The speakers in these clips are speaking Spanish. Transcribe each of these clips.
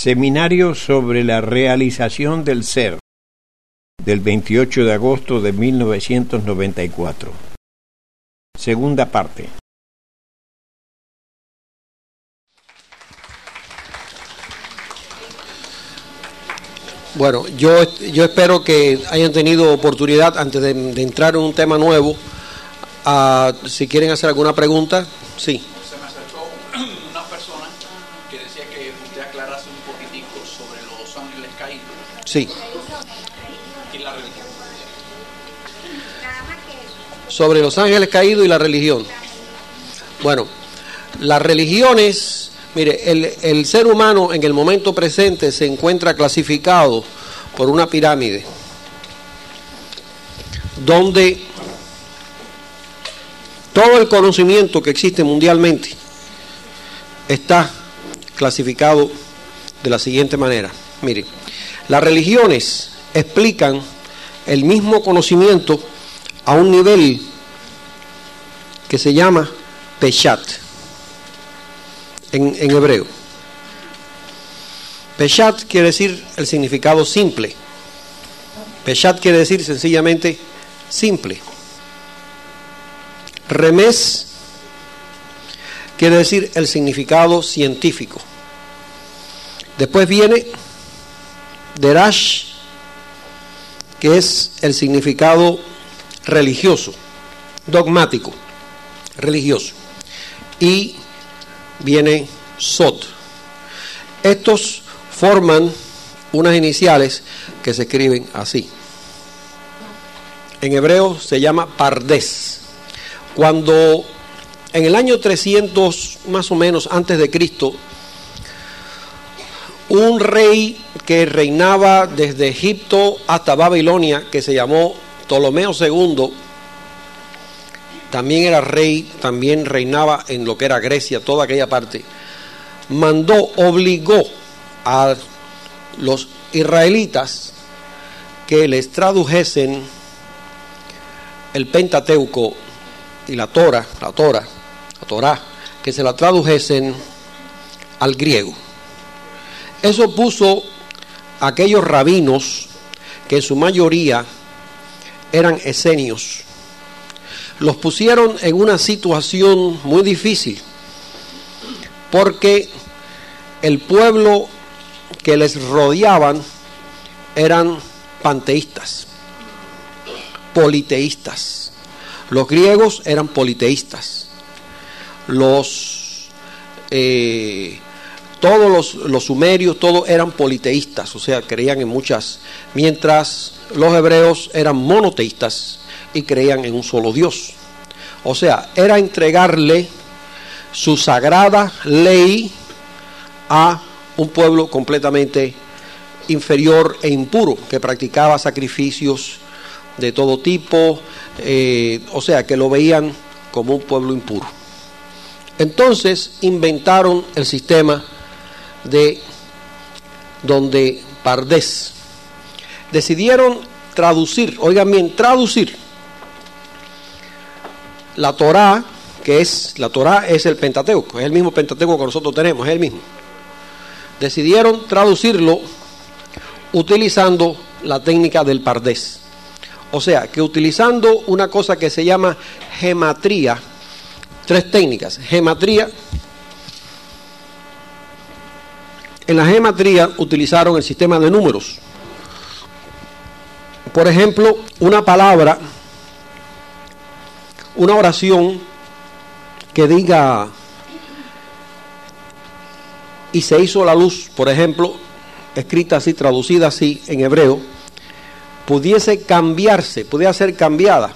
Seminario sobre la realización del ser del 28 de agosto de 1994. Segunda parte. Bueno, yo, yo espero que hayan tenido oportunidad, antes de, entrar en un tema nuevo, si quieren hacer alguna pregunta, sí. Sí. Sobre los ángeles caídos y la religión. Bueno, las religiones Mire, el, ser humano en el momento presente se encuentra clasificado por una pirámide donde todo el conocimiento que existe mundialmente está clasificado de la siguiente manera. Mire, las religiones explican el mismo conocimiento a un nivel que se llama Peshat en, hebreo. Peshat quiere decir el significado simple. Peshat quiere decir sencillamente simple. Remes quiere decir el significado científico. Después viene Derash, que es el significado religioso, dogmático, religioso. Y viene Sot. Estos forman unas iniciales que se escriben así. En hebreo se llama Pardes. Cuando en el año 300 más o menos antes de Cristo, un rey que reinaba desde Egipto hasta Babilonia, que se llamó Ptolomeo II, también era rey, también reinaba en lo que era Grecia, toda aquella parte, mandó, obligó a los israelitas que les tradujesen el Pentateuco y la Torah, la Torah, la Torah, que se la tradujesen al griego. Eso puso a aquellos rabinos que en su mayoría eran esenios, los pusieron en una situación muy difícil, porque el pueblo que les rodeaban eran panteístas, politeístas. Los griegos eran politeístas. Los eh, todos los, los, sumerios, todos eran politeístas, o sea, creían en muchas, mientras los hebreos eran monoteístas, y creían en un solo Dios. O sea, era entregarle su sagrada ley a un pueblo completamente inferior e impuro, que practicaba sacrificios de todo tipo, eh, o sea, que lo veían como un pueblo impuro. Entonces inventaron el sistema de donde Pardés decidieron traducir, oigan bien, traducir la Torá, que es, la Torá es el Pentateuco, es el mismo Pentateuco que nosotros tenemos, es el mismo. Decidieron traducirlo utilizando la técnica del pardés. O sea, que utilizando una cosa que se llama gematría, tres técnicas, gematría, en la gematría utilizaron el sistema de números. Por ejemplo, una palabra una oración que diga y se hizo la luz, por ejemplo, escrita así, traducida así en hebreo, pudiese cambiarse, pudiera ser cambiada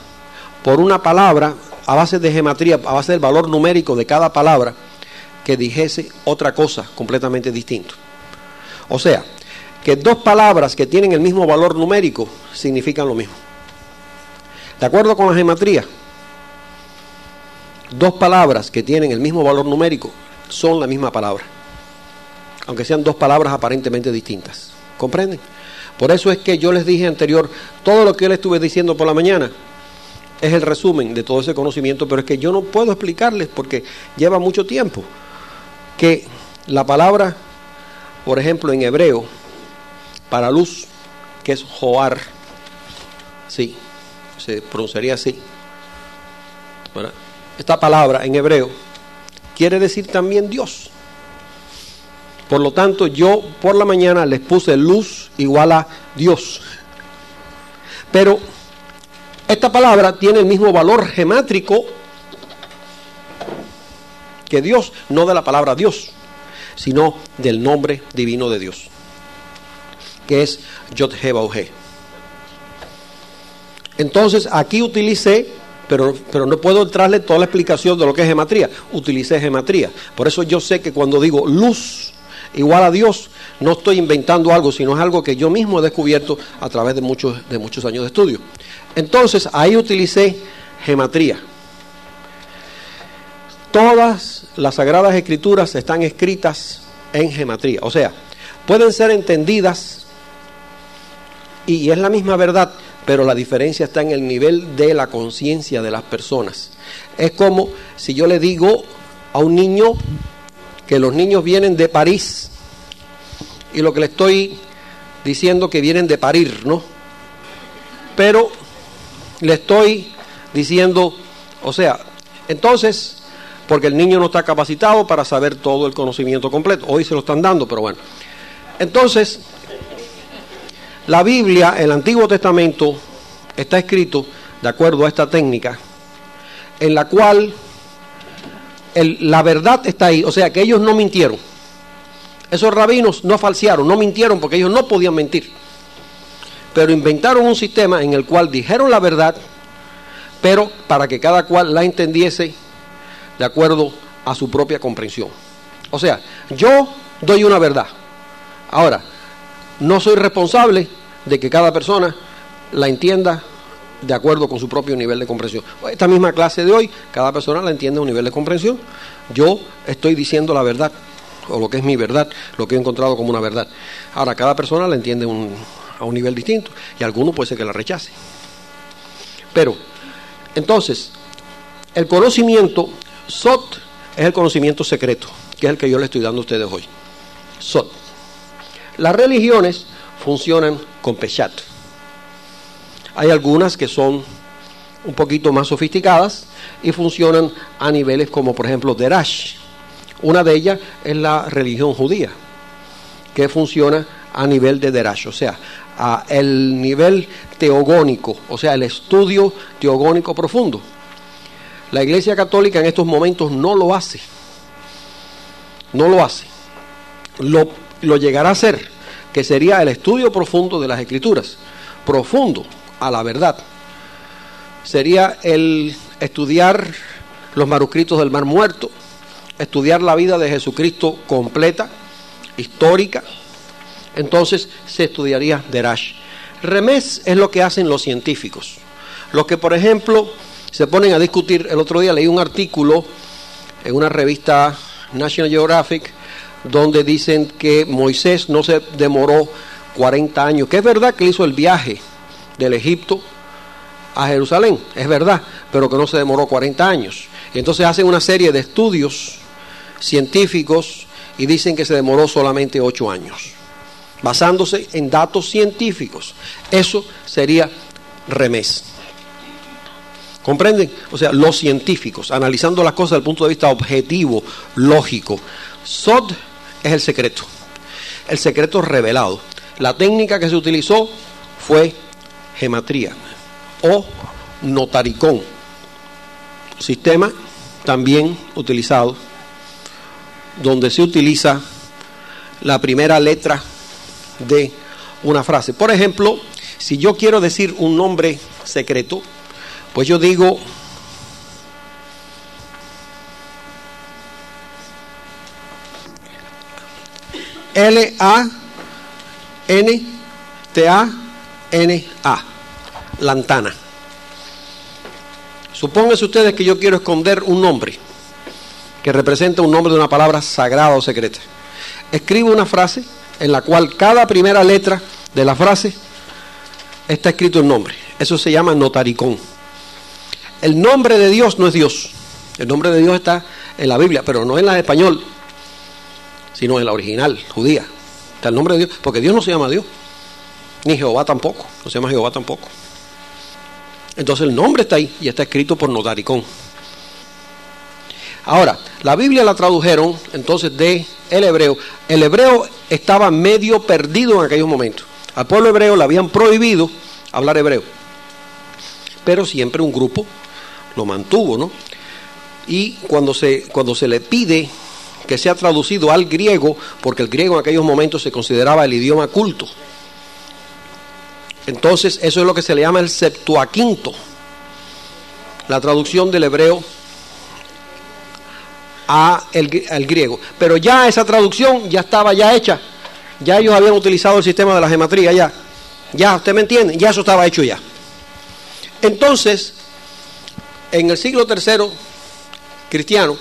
por una palabra a base de gematría, a base del valor numérico de cada palabra, que dijese otra cosa completamente distinto. O sea, que dos palabras que tienen el mismo valor numérico significan lo mismo. ¿De acuerdo con la gematría? dos palabras que tienen el mismo valor numérico son la misma palabra, aunque sean dos palabras aparentemente distintas. ¿Comprenden? Por eso es que yo les dije anterior, todo lo que yo les estuve diciendo por la mañana es el resumen de todo ese conocimiento, pero es que yo no puedo explicarles porque lleva mucho tiempo que la palabra por ejemplo, en hebreo, para luz, que es Joar, sí, se pronunciaría así. Esta palabra en hebreo quiere decir también Dios. Por lo tanto, yo por la mañana les puse luz igual a Dios. Pero esta palabra tiene el mismo valor gemátrico que Dios, no de la palabra Dios, sino del nombre divino de Dios, que es Yod Entonces aquí utilicé, pero, pero no puedo entrarle toda la explicación de lo que es gematría, utilicé gematría. Por eso yo sé que cuando digo luz igual a Dios, no estoy inventando algo, sino es algo que yo mismo he descubierto a través de muchos, de muchos años de estudio. Entonces ahí utilicé gematría. Todas las sagradas escrituras están escritas en gematría, o sea, pueden ser entendidas y es la misma verdad, pero la diferencia está en el nivel de la conciencia de las personas. Es como si yo le digo a un niño que los niños vienen de París y lo que le estoy diciendo que vienen de parir, ¿no? Pero le estoy diciendo, o sea, entonces, porque el niño no está capacitado para saber todo el conocimiento completo, hoy se lo están dando, pero bueno. Entonces, la Biblia, el Antiguo Testamento, está escrito de acuerdo a esta técnica, en la cual la verdad está ahí, o sea que ellos no mintieron. Esos rabinos no falsearon, no mintieron porque ellos no podían mentir. Pero inventaron un sistema en el cual dijeron la verdad, pero para que cada cual la entendiese de acuerdo a su propia comprensión. O sea, yo doy una verdad. Ahora, no soy responsable de que cada persona la entienda de acuerdo con su propio nivel de comprensión. Esta misma clase de hoy, cada persona la entiende a un nivel de comprensión. Yo estoy diciendo la verdad, o lo que es mi verdad, lo que he encontrado como una verdad. Ahora, cada persona la entiende a un nivel distinto, y alguno puede ser que la rechace. Pero, entonces, el conocimiento, Sot, es el conocimiento secreto, que es el que yo le estoy dando a ustedes hoy. Sot. Las religiones funcionan con Peshat hay algunas que son un poquito más sofisticadas y funcionan a niveles como por ejemplo Derash. Una de ellas es la religión judía, que funciona a nivel de Derash, o sea, a el nivel teogónico, o sea, el estudio teogónico profundo. La Iglesia Católica en estos momentos no lo hace. No lo hace. Lo, lo llegará a hacer, que sería el estudio profundo de las Escrituras. Profundo, a la verdad. Sería el estudiar los manuscritos del Mar Muerto, estudiar la vida de Jesucristo completa, histórica. Entonces se estudiaría Derash. Remés es lo que hacen los científicos. Los que, por ejemplo, se ponen a discutir, el otro día leí un artículo en una revista National Geographic donde dicen que Moisés no se demoró 40 años, que es verdad que hizo el viaje del Egipto a Jerusalén, es verdad, pero que no se demoró 40 años. Entonces hacen una serie de estudios científicos y dicen que se demoró solamente 8 años, basándose en datos científicos. Eso sería remés. ¿Comprenden? O sea, los científicos, analizando las cosas desde el punto de vista objetivo, lógico. Sod es el secreto, el secreto revelado. La técnica que se utilizó fue gematría o notaricón, sistema también utilizado donde se utiliza la primera letra de una frase. Por ejemplo, si yo quiero decir un nombre secreto, pues yo digo L A N T A N-A, lantana. Supónganse ustedes que yo quiero esconder un nombre que representa un nombre de una palabra sagrada o secreta. Escribo una frase en la cual cada primera letra de la frase está escrito el nombre. Eso se llama notaricón. El nombre de Dios no es Dios. El nombre de Dios está en la Biblia, pero no en la español, sino en la original, judía. Está el nombre de Dios, porque Dios no se llama Dios, ni Jehová tampoco, no se llama Jehová tampoco. Entonces el nombre está ahí y está escrito por notaricón. Ahora, la Biblia la tradujeron entonces de el hebreo. El hebreo estaba medio perdido en aquellos momentos. Al pueblo hebreo le habían prohibido hablar hebreo. Pero siempre un grupo lo mantuvo, ¿no? Y cuando se, cuando se le pide que sea traducido al griego, porque el griego en aquellos momentos se consideraba el idioma culto. Entonces, eso es lo que se le llama el Septuaquinto, la traducción del hebreo a el, al griego. Pero ya esa traducción ya estaba ya hecha. Ya ellos habían utilizado el sistema de la gematría ya. Ya, ¿usted me entiende? Ya eso estaba hecho ya. Entonces, en el siglo tercero cristiano,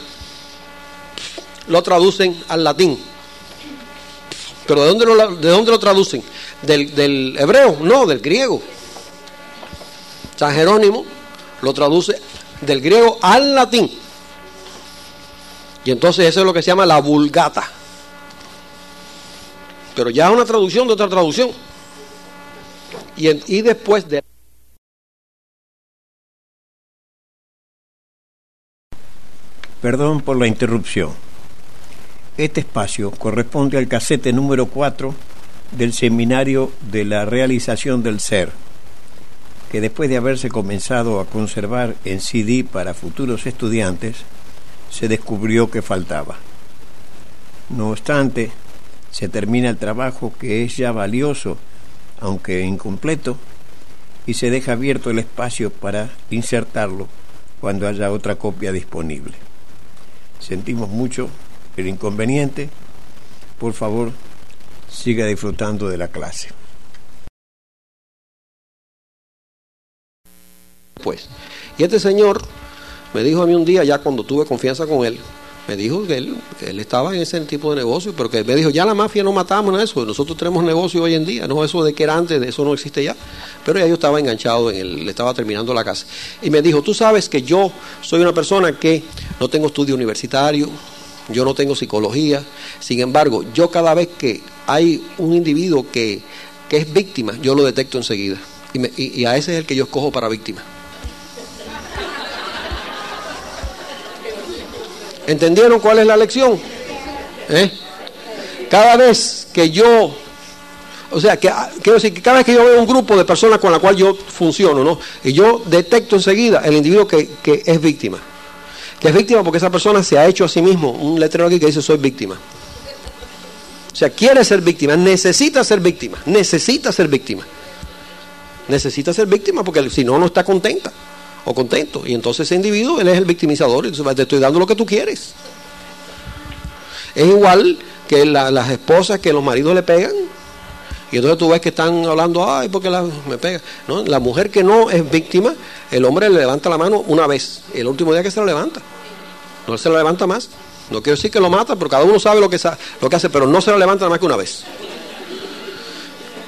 lo traducen al latín. ¿Pero de dónde lo, de dónde lo traducen? ¿Del, ¿Del hebreo? No, del griego. San Jerónimo lo traduce del griego al latín. Y entonces eso es lo que se llama la vulgata. Pero ya es una traducción de otra traducción. Y, y después de... Perdón por la interrupción. Este espacio corresponde al casete número 4 del Seminario de la Realización del Ser, que después de haberse comenzado a conservar en CD para futuros estudiantes, se descubrió que faltaba. No obstante, se termina el trabajo que es ya valioso, aunque incompleto, y se deja abierto el espacio para insertarlo cuando haya otra copia disponible. Sentimos mucho el inconveniente. Por favor, siga disfrutando de la clase. Pues, y este señor me dijo a mí un día, ya cuando tuve confianza con él, me dijo que él, estaba en ese tipo de negocio, pero que me dijo, ya la mafia no matamos en eso, nosotros tenemos negocio hoy en día, no eso de que era antes, de eso no existe ya. Pero ya yo estaba enganchado en él, le estaba terminando la casa. Y me dijo, tú sabes que yo soy una persona que no tengo estudio universitario, yo no tengo psicología, sin embargo, yo cada vez que hay un individuo que, que es víctima, yo lo detecto enseguida. Y, me, y a ese es el que yo escojo para víctima. ¿Entendieron cuál es la lección? ¿Eh? Cada vez que yo, o sea, que, quiero decir que cada vez que yo veo un grupo de personas con la cual yo funciono, ¿no? Y yo detecto enseguida el individuo que, que es víctima. Que es víctima porque esa persona se ha hecho a sí mismo un letrero aquí que dice soy víctima. O sea, quiere ser víctima, necesita ser víctima, necesita ser víctima. Necesita ser víctima porque si no, no está contenta o contento. Y entonces ese individuo, él es el victimizador, entonces te estoy dando lo que tú quieres. Es igual que la, las esposas que los maridos le pegan. Y entonces tú ves que están hablando, ay, porque la, me pega. ¿No? La mujer que no es víctima, el hombre le levanta la mano una vez. El último día que se lo levanta. No se lo levanta más. No quiero decir que lo mata, pero cada uno sabe lo que, lo que hace, pero no se lo levanta más que una vez.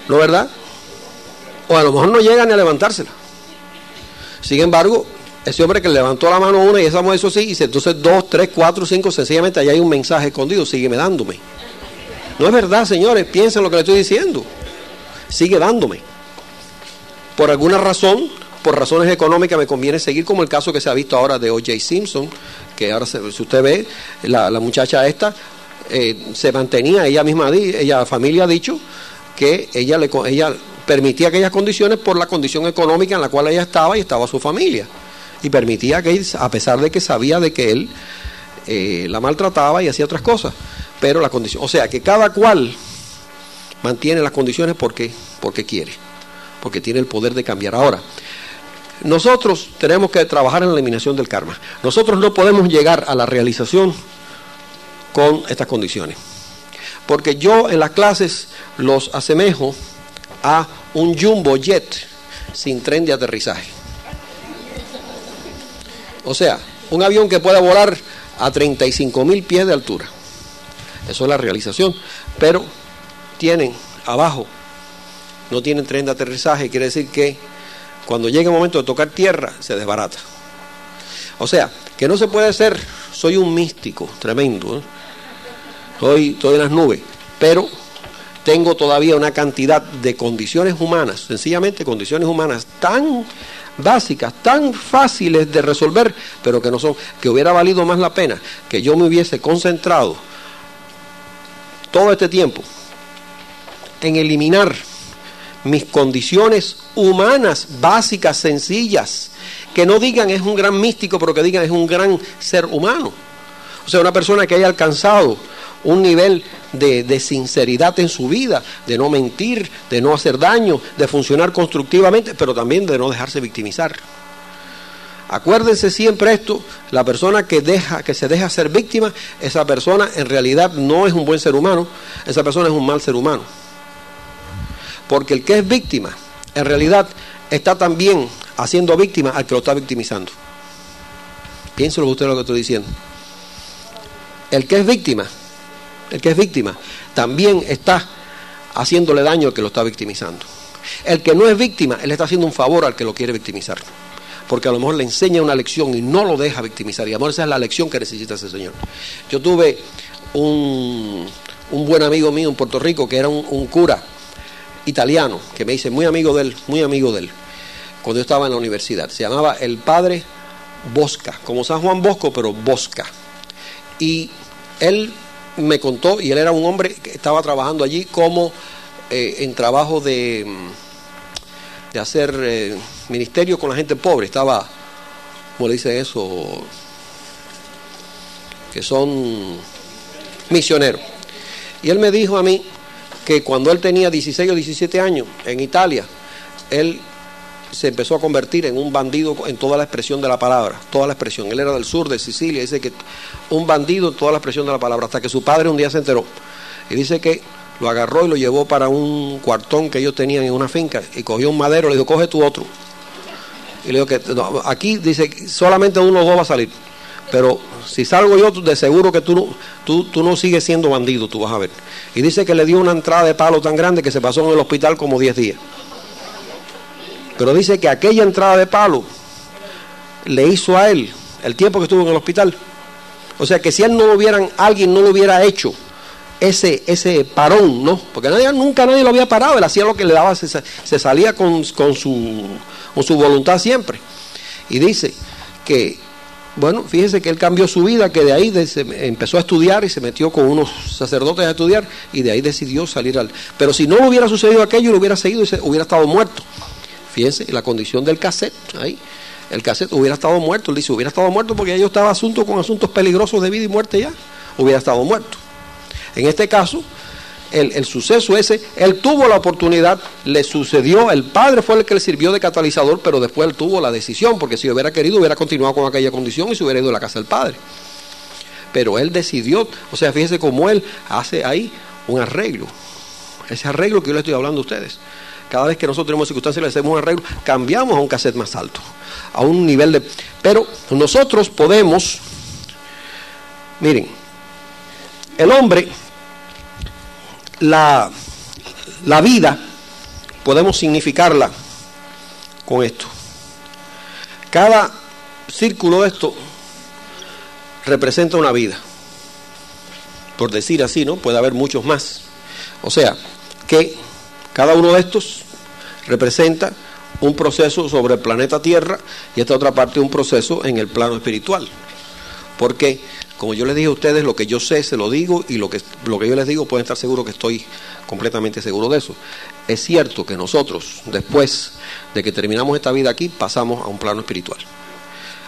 ¿No verdad? O a lo mejor no llega ni a levantársela. Sin embargo, ese hombre que levantó la mano una y esa mujer eso sí, dice entonces dos, tres, cuatro, cinco, sencillamente allá hay un mensaje escondido, sígueme dándome. No es verdad, señores, piensen lo que le estoy diciendo. Sigue dándome. Por alguna razón, por razones económicas, me conviene seguir como el caso que se ha visto ahora de O.J. Simpson, que ahora, si usted ve, la, muchacha esta eh, se mantenía, ella misma, ella, la familia ha dicho que ella, le, ella permitía aquellas condiciones por la condición económica en la cual ella estaba y estaba su familia. Y permitía que a pesar de que sabía de que él eh, la maltrataba y hacía otras cosas. Pero la condición, o sea, que cada cual mantiene las condiciones porque, porque quiere, porque tiene el poder de cambiar. Ahora, nosotros tenemos que trabajar en la eliminación del karma. Nosotros no podemos llegar a la realización con estas condiciones. Porque yo en las clases los asemejo a un jumbo jet sin tren de aterrizaje. O sea, un avión que pueda volar a 35 mil pies de altura. Eso es la realización. Pero tienen abajo, no tienen tren de aterrizaje, quiere decir que cuando llegue el momento de tocar tierra, se desbarata. O sea, que no se puede ser, soy un místico tremendo, ¿eh? Soy, estoy en las nubes, pero tengo todavía una cantidad de condiciones humanas, sencillamente condiciones humanas tan básicas, tan fáciles de resolver, pero que no son, que hubiera valido más la pena que yo me hubiese concentrado todo este tiempo en eliminar mis condiciones humanas básicas, sencillas, que no digan es un gran místico, pero que digan es un gran ser humano. O sea, una persona que haya alcanzado un nivel de, de, sinceridad en su vida, de no mentir, de no hacer daño, de funcionar constructivamente, pero también de no dejarse victimizar. Acuérdense siempre esto, la persona que deja que se deja ser víctima, esa persona en realidad no es un buen ser humano, esa persona es un mal ser humano. Porque el que es víctima, en realidad está también haciendo víctima al que lo está victimizando. Piénselo usted lo que estoy diciendo. El que es víctima, el que es víctima, también está haciéndole daño al que lo está victimizando. El que no es víctima, él está haciendo un favor al que lo quiere victimizar. Porque a lo mejor le enseña una lección y no lo deja victimizar. Y amor, esa es la lección que necesita ese señor. Yo tuve un, un buen amigo mío en Puerto Rico que era un, cura italiano, que me dice muy amigo de él, muy amigo de él, cuando yo estaba en la universidad. Se llamaba el padre Bosca, como San Juan Bosco, pero Bosca. Y él me contó, y él era un hombre que estaba trabajando allí como eh, en trabajo de, de hacer eh, ministerio con la gente pobre. Estaba, ¿cómo le dicen eso? Que son misioneros. Y él me dijo a mí que cuando él tenía 16 o 17 años en Italia, él se empezó a convertir en un bandido en toda la expresión de la palabra, toda la expresión. Él era del sur de Sicilia, dice que un bandido en toda la expresión de la palabra, hasta que su padre un día se enteró. Y dice que lo agarró y lo llevó para un cuartón que ellos tenían en una finca y cogió un madero, le dijo, coge tu otro. Y le dijo que aquí dice, solamente uno o dos va a salir. Pero si salgo yo, de seguro que tú no, tú, tú no sigues siendo bandido, tú vas a ver. Y dice que le dio una entrada de palo tan grande que se pasó en el hospital como 10 días. Pero dice que aquella entrada de palo le hizo a él el tiempo que estuvo en el hospital. O sea que si él no lo hubieran, alguien no lo hubiera hecho ese, ese parón, ¿no? Porque nadie, nunca nadie lo había parado, él hacía lo que le daba, se, salía con, con, su, con su voluntad siempre. Y dice que, bueno, fíjese que él cambió su vida, que de ahí se, empezó a estudiar y se metió con unos sacerdotes a estudiar y de ahí decidió salir al... Pero si no hubiera sucedido aquello, lo hubiera seguido y se, hubiera estado muerto. Fíjense, la condición del cassette, ahí. El cassette hubiera estado muerto, él dice, hubiera estado muerto porque yo estaba asunto con asuntos peligrosos de vida y muerte ya, hubiera estado muerto. En este caso, el, el, suceso ese, él tuvo la oportunidad, le sucedió, el padre fue el que le sirvió de catalizador, pero después él tuvo la decisión, porque si hubiera querido hubiera continuado con aquella condición y se hubiera ido a la casa del padre. Pero él decidió, o sea, fíjese cómo él hace ahí un arreglo. Ese arreglo que yo le estoy hablando a ustedes. Cada vez que nosotros tenemos circunstancias le hacemos un arreglo, cambiamos a un cassette más alto, a un nivel de... Pero nosotros podemos, miren, el hombre, la, la vida, podemos significarla con esto. Cada círculo de esto representa una vida. Por decir así, ¿no? Puede haber muchos más. O sea, que cada uno de estos representa un proceso sobre el planeta Tierra y esta otra parte un proceso en el plano espiritual. Porque, como yo les dije a ustedes, lo que yo sé se lo digo y lo que, lo que yo les digo pueden estar seguros que estoy completamente seguro de eso. Es cierto que nosotros, después de que terminamos esta vida aquí, pasamos a un plano espiritual.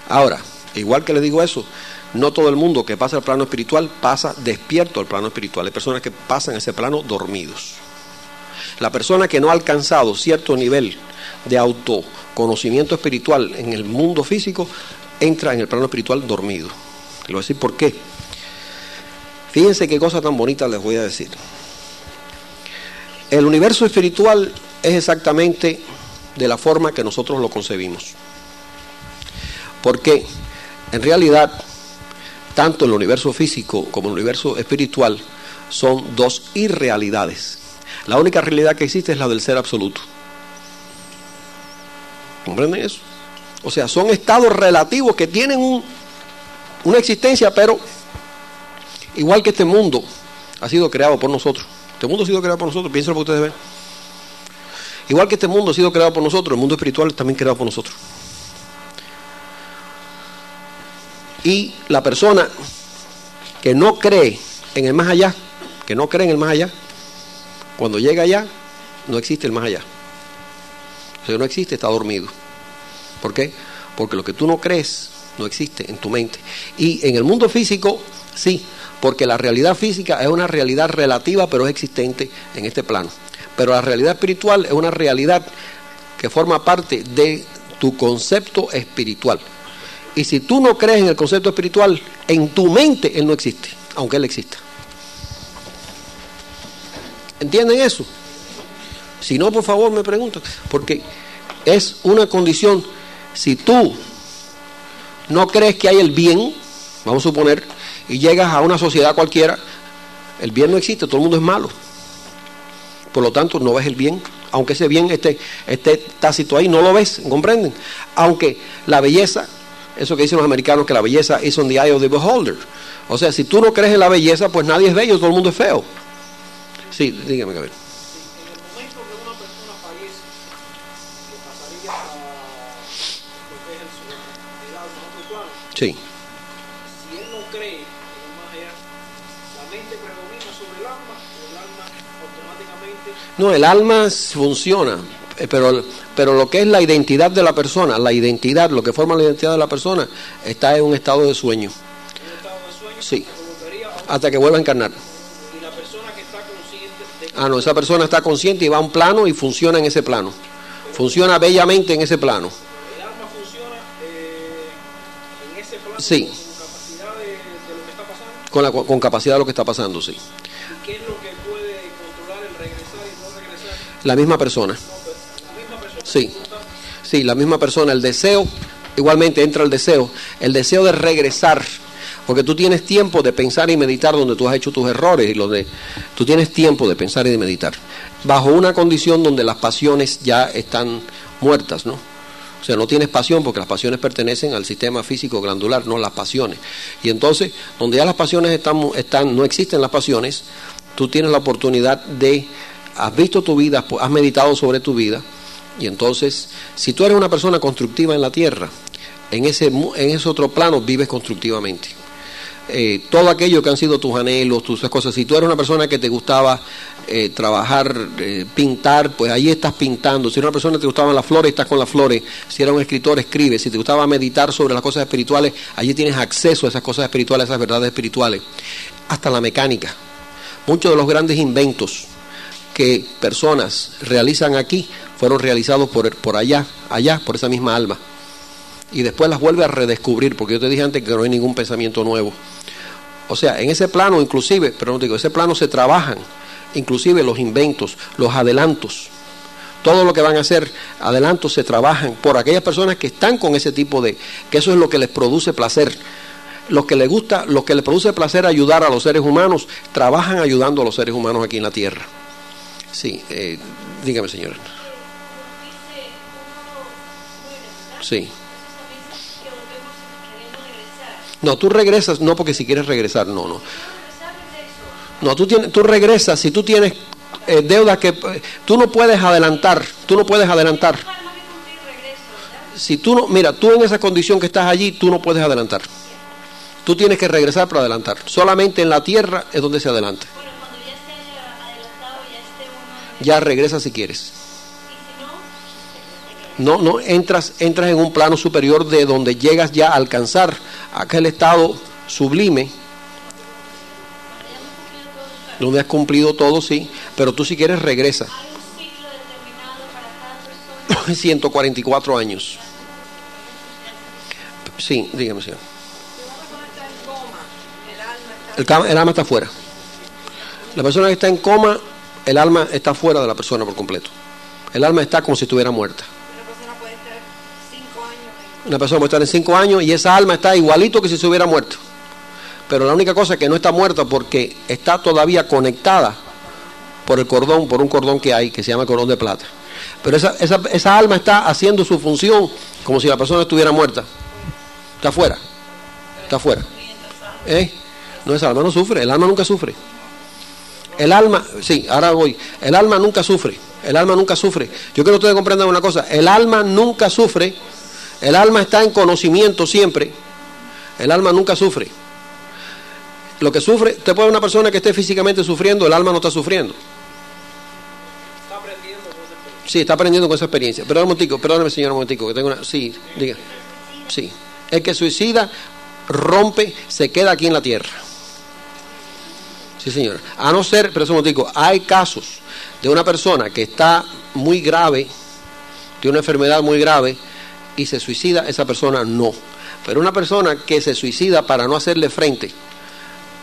Ahora, igual que les digo eso, no todo el mundo que pasa al plano espiritual pasa despierto al plano espiritual. Hay personas que pasan ese plano dormidos. La persona que no ha alcanzado cierto nivel de autoconocimiento espiritual en el mundo físico entra en el plano espiritual dormido. Le voy a decir por qué. Fíjense qué cosa tan bonita les voy a decir. El universo espiritual es exactamente de la forma que nosotros lo concebimos. Porque en realidad, tanto el universo físico como el universo espiritual son dos irrealidades. La única realidad que existe es la del ser absoluto. ¿Comprenden eso? O sea, son estados relativos que tienen un, una existencia, pero igual que este mundo ha sido creado por nosotros. Este mundo ha sido creado por nosotros, piensen lo que ustedes ven. Igual que este mundo ha sido creado por nosotros, el mundo espiritual es también creado por nosotros. Y la persona que no cree en el más allá, que no cree en el más allá, cuando llega allá, no existe el más allá. O sea, no existe, está dormido. ¿Por qué? Porque lo que tú no crees no existe en tu mente. Y en el mundo físico, sí, porque la realidad física es una realidad relativa, pero es existente en este plano. Pero la realidad espiritual es una realidad que forma parte de tu concepto espiritual. Y si tú no crees en el concepto espiritual, en tu mente Él no existe, aunque Él exista. ¿Entienden eso? Si no, por favor, me preguntan. Porque es una condición, si tú no crees que hay el bien, vamos a suponer, y llegas a una sociedad cualquiera, el bien no existe, todo el mundo es malo. Por lo tanto, no ves el bien, aunque ese bien esté, esté tácito ahí, no lo ves, ¿comprenden? Aunque la belleza, eso que dicen los americanos, que la belleza is on the eye of the beholder. O sea, si tú no crees en la belleza, pues nadie es bello, todo el mundo es feo. Sí, dígame, Gabriel. En el momento que una persona fallece, que pasaría a lo que es el, su- el alma, otro plano, Sí. si él no cree en el más allá, la mente predomina sobre el alma o el alma automáticamente No, el alma funciona, eh, pero, pero lo que es la identidad de la persona, la identidad, lo que forma la identidad de la persona, está en un estado de sueño, en un estado de sueño Sí. hasta que vuelva a encarnar. Ah, no, esa persona está consciente y va a un plano y funciona en ese plano. Funciona bellamente en ese plano. el alma funciona en ese plano Sí. con capacidad de, lo que está pasando la, con capacidad de lo que está pasando, sí. y qué es lo que puede controlar el regresar y no regresar. La misma persona. La misma persona Sí. Sí, la misma persona. El deseo, igualmente entra el deseo. El deseo de regresar. Porque tú tienes tiempo de pensar y meditar donde tú has hecho tus errores y donde tú tienes tiempo de pensar y de meditar. Bajo una condición donde las pasiones ya están muertas, ¿no? O sea, no tienes pasión porque las pasiones pertenecen al sistema físico glandular, no las pasiones. Y entonces, donde ya las pasiones están, están no existen las pasiones, tú tienes la oportunidad de, has visto tu vida, has meditado sobre tu vida, y entonces, si tú eres una persona constructiva en la tierra, en ese, en ese otro plano vives constructivamente. Eh, todo aquello que han sido tus anhelos, tus cosas, si tú eres una persona que te gustaba eh, trabajar, eh, pintar, pues ahí estás pintando. Si eres una persona que te gustaban las flores, estás con las flores. Si eres un escritor, escribe. Si te gustaba meditar sobre las cosas espirituales, allí tienes acceso a esas cosas espirituales, a esas verdades espirituales. Hasta la mecánica. Muchos de los grandes inventos que personas realizan aquí fueron realizados por, por allá, allá, por esa misma alma. Y después las vuelve a redescubrir, porque yo te dije antes que no hay ningún pensamiento nuevo. O sea, en ese plano inclusive, pero no digo, ese plano se trabajan, inclusive los inventos, los adelantos. Todo lo que van a hacer, adelantos se trabajan por aquellas personas que están con ese tipo de, que eso es lo que les produce placer. Los que les gusta, los que les produce placer ayudar a los seres humanos, trabajan ayudando a los seres humanos aquí en la tierra. Sí, eh, dígame señora. Sí. No, tú regresas, no porque si quieres regresar, no, no. No, tú, tienes, tú regresas si tú tienes eh, deudas que tú no puedes adelantar, tú no puedes adelantar. Si tú no, mira, tú en esa condición que estás allí, tú no puedes adelantar. Tú tienes que regresar para adelantar. Solamente en la tierra es donde se adelanta. Ya regresa si quieres. No, No, entras, entras en un plano superior de donde llegas ya a alcanzar aquel estado sublime, donde has cumplido todo, sí, pero tú si quieres regresa. hay un ciclo determinado para cada persona. 144 años. Sí, dígame, señor. El, el alma está fuera. La persona que está en coma, el alma está fuera de la persona por completo. El alma está como si estuviera muerta. Una persona puede estar cinco años en Una persona puede estar en cinco años y esa alma está igualito que si se hubiera muerto. Pero la única cosa es que no está muerta porque está todavía conectada por el cordón, por un cordón que hay que se llama cordón de plata. Pero esa, esa, esa alma está haciendo su función como si la persona estuviera muerta. Está fuera. Está fuera. ¿Eh? No, esa alma no sufre. El alma nunca sufre. El alma, sí, ahora voy. El alma nunca sufre. El alma nunca sufre. Yo quiero que ustedes comprendan una cosa. El alma nunca sufre. El alma está en conocimiento siempre. El alma nunca sufre. Lo que sufre, usted puede una persona que esté físicamente sufriendo, el alma no está sufriendo. Está aprendiendo con esa experiencia. Sí, está aprendiendo con esa experiencia. Pero un momentico, perdóneme señor, un momentico, que tengo una... Sí, diga. Sí. El que suicida, rompe, se queda aquí en la tierra. Sí, señor. A no ser, pero un momentico, hay casos de una persona que está muy grave, de una enfermedad muy grave, y se suicida, esa persona no. Pero una persona que se suicida para no hacerle frente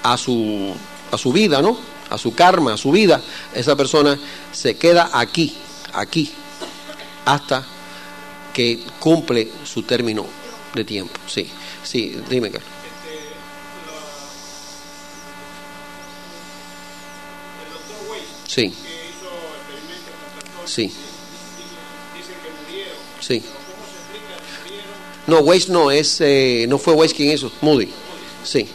a su, a su vida, ¿no? A su karma, a su vida, esa persona se queda aquí, aquí, hasta que cumple su término de tiempo. Sí, sí, dime, Carlos. El doctor Weiss, Sí, que hizo experimentos con personas, sí, dicen que murieron. sí. No, Weiss no, es, eh, no fue Weiss quien hizo, Moody. Sí.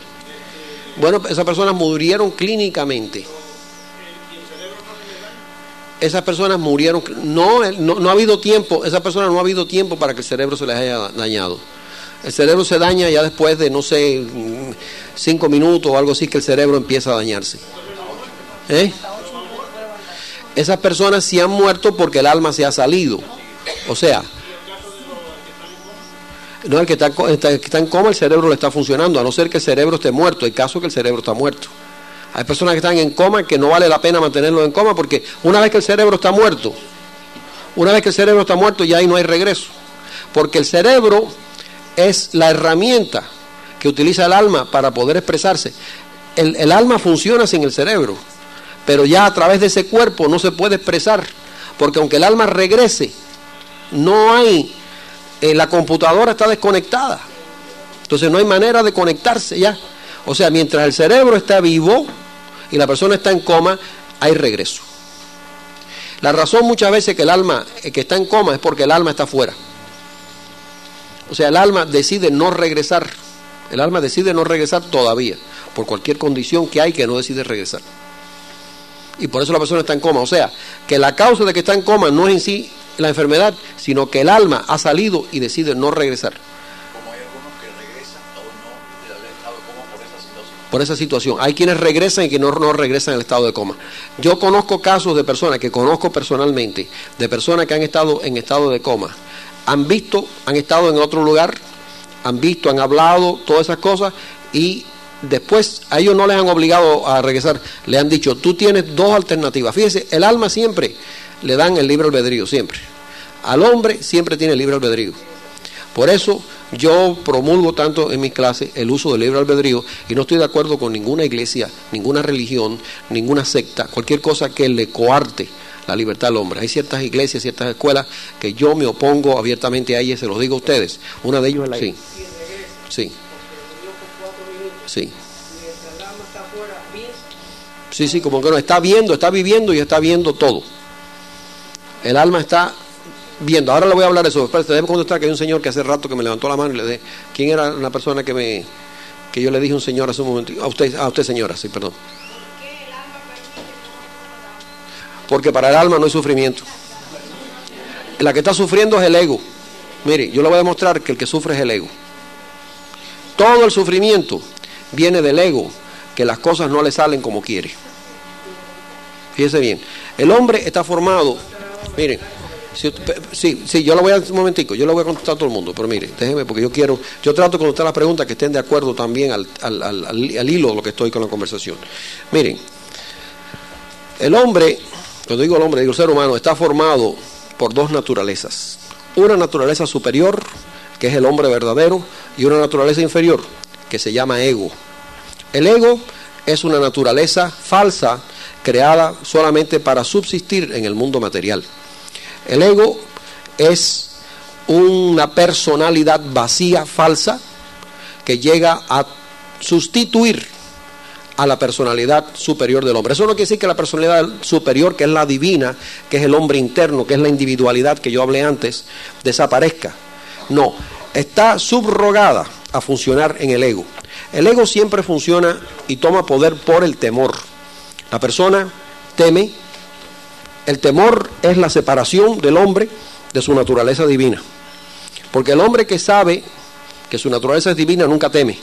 Bueno, esas personas murieron clínicamente. Esas personas murieron, no, el- no, no ha habido tiempo, esas personas no ha habido tiempo para que el cerebro se les haya dañado. El cerebro se daña ya después de, no sé, mm, cinco minutos o algo así que el cerebro empieza a dañarse. ¿Eh? Esas personas sí han muerto porque el alma se ha salido. O sea, no, el que está, el está en coma, el cerebro le está funcionando, a no ser que el cerebro esté muerto. Hay casos que el cerebro está muerto. Hay personas que están en coma que no vale la pena mantenerlos en coma porque una vez que el cerebro está muerto, una vez que el cerebro está muerto ya ahí no hay regreso. Porque el cerebro es la herramienta que utiliza el alma para poder expresarse. El, el alma funciona sin el cerebro, pero ya a través de ese cuerpo no se puede expresar. Porque aunque el alma regrese, no hay eh, la computadora está desconectada. Entonces no hay manera de conectarse ya. O sea, mientras el cerebro está vivo y la persona está en coma, hay regreso. La razón muchas veces que el alma eh, que está en coma es porque el alma está fuera. O sea, el alma decide no regresar. El alma decide no regresar todavía, por cualquier condición que hay que no decide regresar. Y por eso la persona está en coma. O sea, que la causa de que está en coma no es en sí la enfermedad, sino que el alma ha salido y decide no regresar Como hay algunos que regresan o no del estado de coma por esa situación. por esa situación. Hay quienes regresan y quienes no, no regresan al estado de coma. Yo conozco casos de personas que conozco personalmente, de personas que han estado en estado de coma. Han visto, han estado en otro lugar, han visto, han hablado, todas esas cosas y después a ellos no les han obligado a regresar, le han dicho, tú tienes dos alternativas. Fíjese, el alma siempre le dan el libre albedrío, siempre. Al hombre siempre tiene libre albedrío. Por eso yo promulgo tanto en mis clases el uso del libre albedrío y no estoy de acuerdo con ninguna iglesia, ninguna religión, ninguna secta, cualquier cosa que le coarte la libertad al hombre. Hay ciertas iglesias, ciertas escuelas que yo me opongo abiertamente a ellas, se los digo a ustedes. Una de ellos es la sí. Sí, sí. El. Sí, sí, como que no, está viendo, está viviendo y está viendo todo. El alma está viendo. Ahora le voy a hablar de eso. Espérate, déjeme contestar que hay un señor que hace rato que me levantó la mano y le dije, ¿quién era la persona que me que yo le dije a un señor hace un momento? A usted, a usted señora, sí, perdón. ¿Por qué el alma permite no Porque para el alma no hay sufrimiento. La que está sufriendo es el ego. Mire, yo le voy a demostrar que el que sufre es el ego. Todo el sufrimiento viene del ego, que las cosas no le salen como quiere. Fíjese bien, el hombre está formado, miren, si sí, sí, yo lo voy a un momentico, yo le voy a contestar a todo el mundo, pero mire, déjeme porque yo quiero, yo trato de contestar las preguntas que estén de acuerdo también al- al- al- al hilo de lo que estoy con la conversación. Miren, el hombre, cuando digo el hombre, digo el ser humano, está formado por dos naturalezas. Una naturaleza superior, que es el hombre verdadero, y una naturaleza inferior, que se llama ego. El ego es una naturaleza falsa creada solamente para subsistir en el mundo material. El ego es una personalidad vacía, falsa, que llega a sustituir a la personalidad superior del hombre. Eso no quiere decir que la personalidad superior, que es la divina, que es el hombre interno, que es la individualidad que yo hablé antes, desaparezca. No, está subrogada a funcionar en el ego. El ego siempre funciona y toma poder por el temor. La persona teme. El temor es la separación del hombre de su naturaleza divina. Porque el hombre que sabe que su naturaleza es divina nunca teme.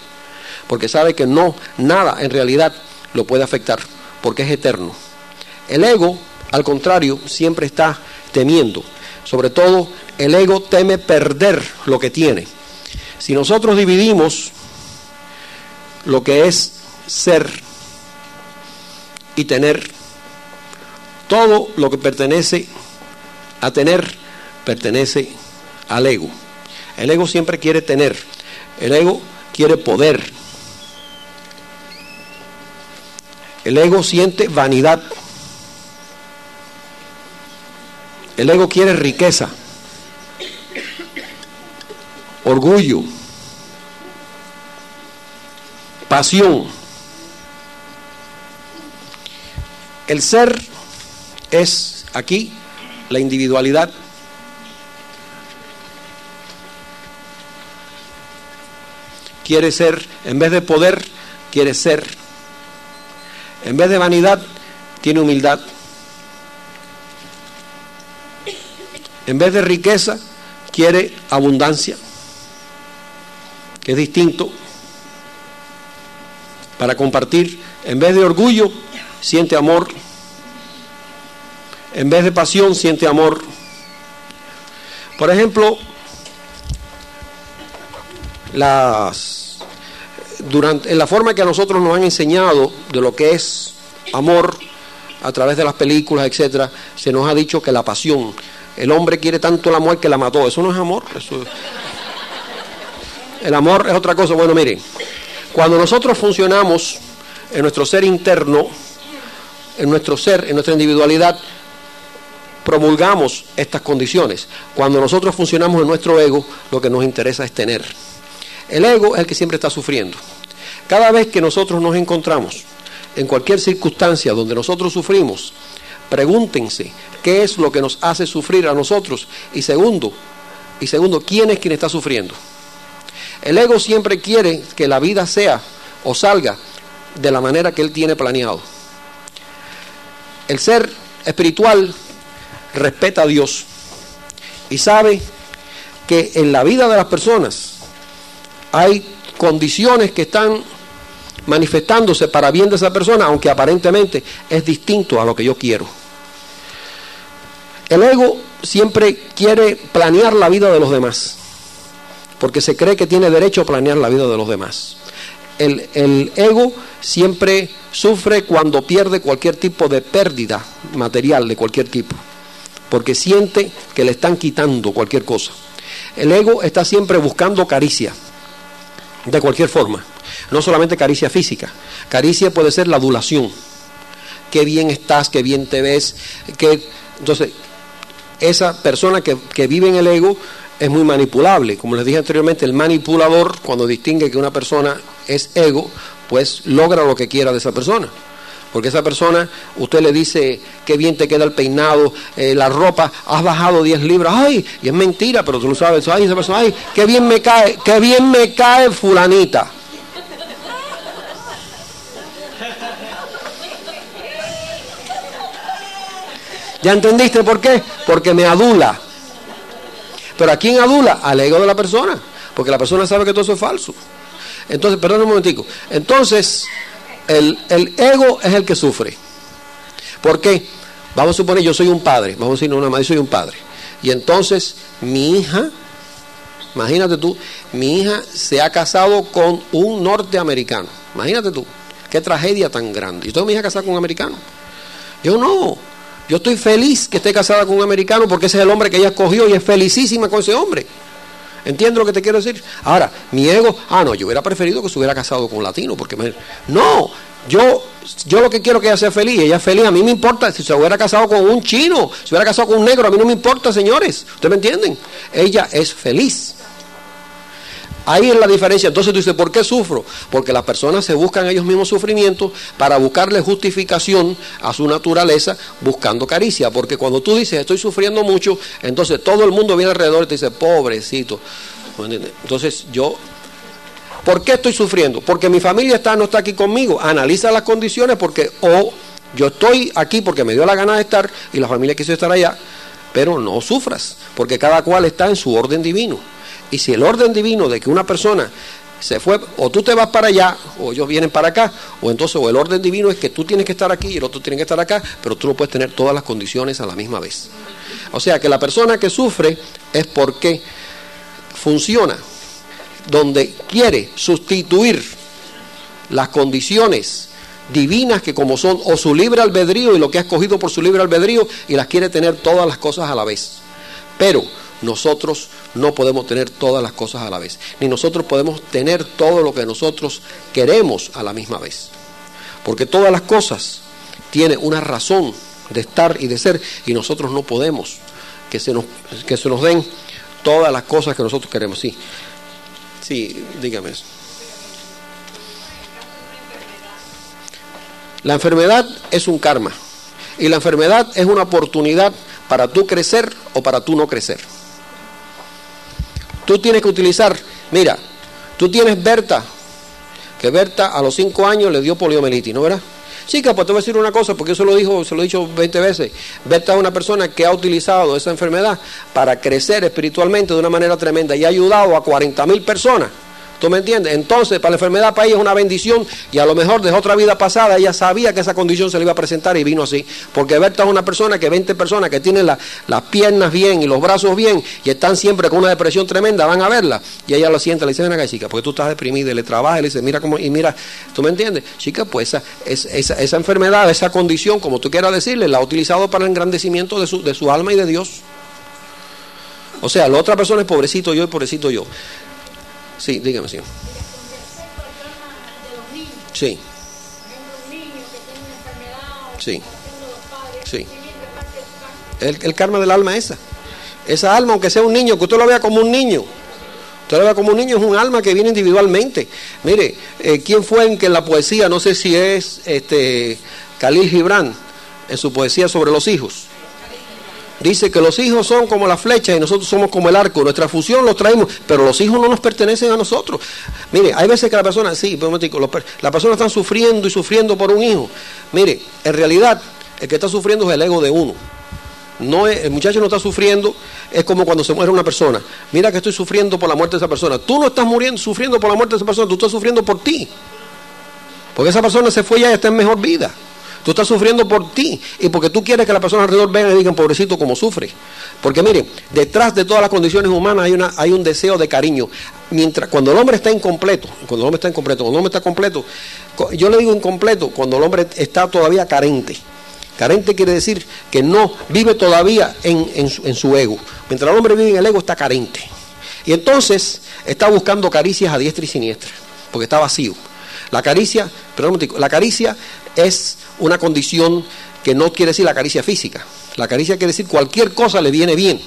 Porque sabe que no, nada en realidad lo puede afectar. Porque es eterno. El ego, al contrario, siempre está temiendo. Sobre todo, el ego teme perder lo que tiene. Si nosotros dividimos lo que es ser y tener, todo lo que pertenece a tener pertenece al ego. El ego siempre quiere tener, el ego quiere poder, el ego siente vanidad, el ego quiere riqueza, orgullo, pasión. El ser es aquí la individualidad. Quiere ser, en vez de poder, quiere ser. En vez de vanidad, tiene humildad. En vez de riqueza, quiere abundancia, que es distinto. Para compartir, en vez de orgullo, siente amor. En vez de pasión, siente amor. Por ejemplo, las durante en la forma que a nosotros nos han enseñado de lo que es amor a través de las películas, etcétera, se nos ha dicho que la pasión, el hombre quiere tanto la mujer que la mató, eso no es amor, el amor es otra cosa. Bueno, miren, cuando nosotros funcionamos en nuestro ser interno, en nuestro ser, en nuestra individualidad, promulgamos estas condiciones. Cuando nosotros funcionamos en nuestro ego, lo que nos interesa es tener. El ego es el que siempre está sufriendo. Cada vez que nosotros nos encontramos en cualquier circunstancia donde nosotros sufrimos, pregúntense qué es lo que nos hace sufrir a nosotros y segundo, y segundo, quién es quien está sufriendo. El ego siempre quiere que la vida sea o salga de la manera que él tiene planeado. El ser espiritual respeta a Dios y sabe que en la vida de las personas hay condiciones que están manifestándose para bien de esa persona, aunque aparentemente es distinto a lo que yo quiero. El ego siempre quiere planear la vida de los demás, porque se cree que tiene derecho a planear la vida de los demás. El, ego siempre sufre cuando pierde cualquier tipo de pérdida material de cualquier tipo, porque siente que le están quitando cualquier cosa. El ego está siempre buscando caricia, de cualquier forma, no solamente caricia física, caricia puede ser la adulación, qué bien estás, qué bien te ves, entonces esa persona que, que vive en el ego es muy manipulable. Como les dije anteriormente, el manipulador, cuando distingue que una persona es ego, pues logra lo que quiera de esa persona. Porque esa persona, usted le dice qué bien te queda el peinado, eh, la ropa, has bajado 10 libras, ay, y es mentira, pero tú lo sabes, ay, esa persona, ay, qué bien me cae, qué bien me cae fulanita. ¿Ya entendiste por qué? Porque me adula. Pero ¿a quién adula? Al ego de la persona. Porque la persona sabe que todo eso es falso. Entonces, perdón un momentico. Entonces, el, el, ego es el que sufre. ¿Por qué? Vamos a suponer, yo soy un padre. Vamos a decir, no, nada más, yo soy un padre. Y entonces, mi hija, imagínate tú, mi hija se ha casado con un norteamericano. Imagínate tú, qué tragedia tan grande. Yo tengo mi hija casada con un americano. Yo no, yo estoy feliz que esté casada con un americano porque ese es el hombre que ella escogió y es felicísima con ese hombre. ¿Entiendes lo que te quiero decir? Ahora, mi ego, ah, no, yo hubiera preferido que se hubiera casado con un latino, porque me... No, yo, yo lo que quiero que ella sea feliz, ella es feliz, a mí me importa si se hubiera casado con un chino, si hubiera casado con un negro, a mí no me importa, señores, ¿ustedes me entienden? Ella es feliz. Ahí es la diferencia. Entonces tú dices, ¿por qué sufro? Porque las personas se buscan ellos mismos sufrimientos para buscarle justificación a su naturaleza buscando caricia. Porque cuando tú dices, estoy sufriendo mucho, entonces todo el mundo viene alrededor y te dice, pobrecito. Entonces yo, ¿por qué estoy sufriendo? Porque mi familia está, no está aquí conmigo. Analiza las condiciones porque o Yo estoy aquí porque me dio la gana de estar y la familia quiso estar allá, pero no sufras, porque cada cual está en su orden divino. Y si el orden divino de que una persona se fue, o tú te vas para allá, o ellos vienen para acá, o entonces, o el orden divino es que tú tienes que estar aquí y el otro tiene que estar acá, pero tú no puedes tener todas las condiciones a la misma vez. O sea que la persona que sufre es porque funciona, donde quiere sustituir las condiciones divinas que como son o su libre albedrío y lo que ha escogido por su libre albedrío y las quiere tener todas las cosas a la vez. Pero nosotros no podemos tener todas las cosas a la vez, ni nosotros podemos tener todo lo que nosotros queremos a la misma vez. Porque todas las cosas tienen una razón de estar y de ser y nosotros no podemos que se nos, que se nos den todas las cosas que nosotros queremos. Sí, sí, dígame eso. La enfermedad es un karma y la enfermedad es una oportunidad para tú crecer o para tú no crecer. Tú tienes que utilizar, mira, tú tienes Berta, que Berta a los 5 años le dio poliomielitis, ¿no verdad? Chica, pues te voy a decir una cosa, porque eso lo dijo, se lo he dicho 20 veces. Berta es una persona que ha utilizado esa enfermedad para crecer espiritualmente de una manera tremenda y ha ayudado a 40 mil personas. ¿Tú me entiendes? Entonces, para la enfermedad para ella es una bendición y a lo mejor de otra vida pasada ella sabía que esa condición se le iba a presentar y vino así. Porque Berta es una persona que 20 personas que tienen la- las piernas bien y los brazos bien y están siempre con una depresión tremenda, van a verla. Y ella lo siente, le dice, ven acá chica, porque tú estás deprimida, y le trabaja y le dice, mira cómo, y mira, ¿tú me entiendes? Chica, pues esa, es- esa, esa enfermedad, esa condición, como tú quieras decirle, la ha utilizado para el engrandecimiento de su, de su alma y de Dios. O sea, la otra persona es pobrecito yo y pobrecito yo. Sí, dígame, señor. Sí, Sí. Sí. el, el karma del alma esa. Esa alma, aunque sea un niño, que usted lo vea como un niño. Usted lo vea como un niño, es un alma que viene individualmente. Mire, eh, ¿quién fue en que la poesía, no sé si es este Khalil Gibran, en su poesía sobre los hijos? Dice que los hijos son como la flecha y nosotros somos como el arco. Nuestra fusión los traemos, pero los hijos no nos pertenecen a nosotros. Mire, hay veces que la persona, sí, la persona está sufriendo y sufriendo por un hijo. Mire, en realidad, el que está sufriendo es el ego de uno. No el muchacho no está sufriendo, es como cuando se muere una persona. Mira que estoy sufriendo por la muerte de esa persona. Tú no estás muriendo, sufriendo por la muerte de esa persona, tú estás sufriendo por ti. Porque esa persona se fue ya y está en mejor vida. Tú estás sufriendo por ti y porque tú quieres que la persona alrededor venga y digan, pobrecito, como sufre. Porque miren, detrás de todas las condiciones humanas hay, una, hay un deseo de cariño. Mientras, cuando el hombre está incompleto, cuando el hombre está incompleto, cuando el hombre está completo, co- yo le digo incompleto cuando el hombre está todavía carente. Carente quiere decir que no vive todavía en, su, en su ego. Mientras el hombre vive en el ego, está carente. Y entonces está buscando caricias a diestra y siniestra, porque está vacío. La caricia, perdón, la caricia es una condición que no quiere decir la caricia física. La caricia quiere decir cualquier cosa le viene bien.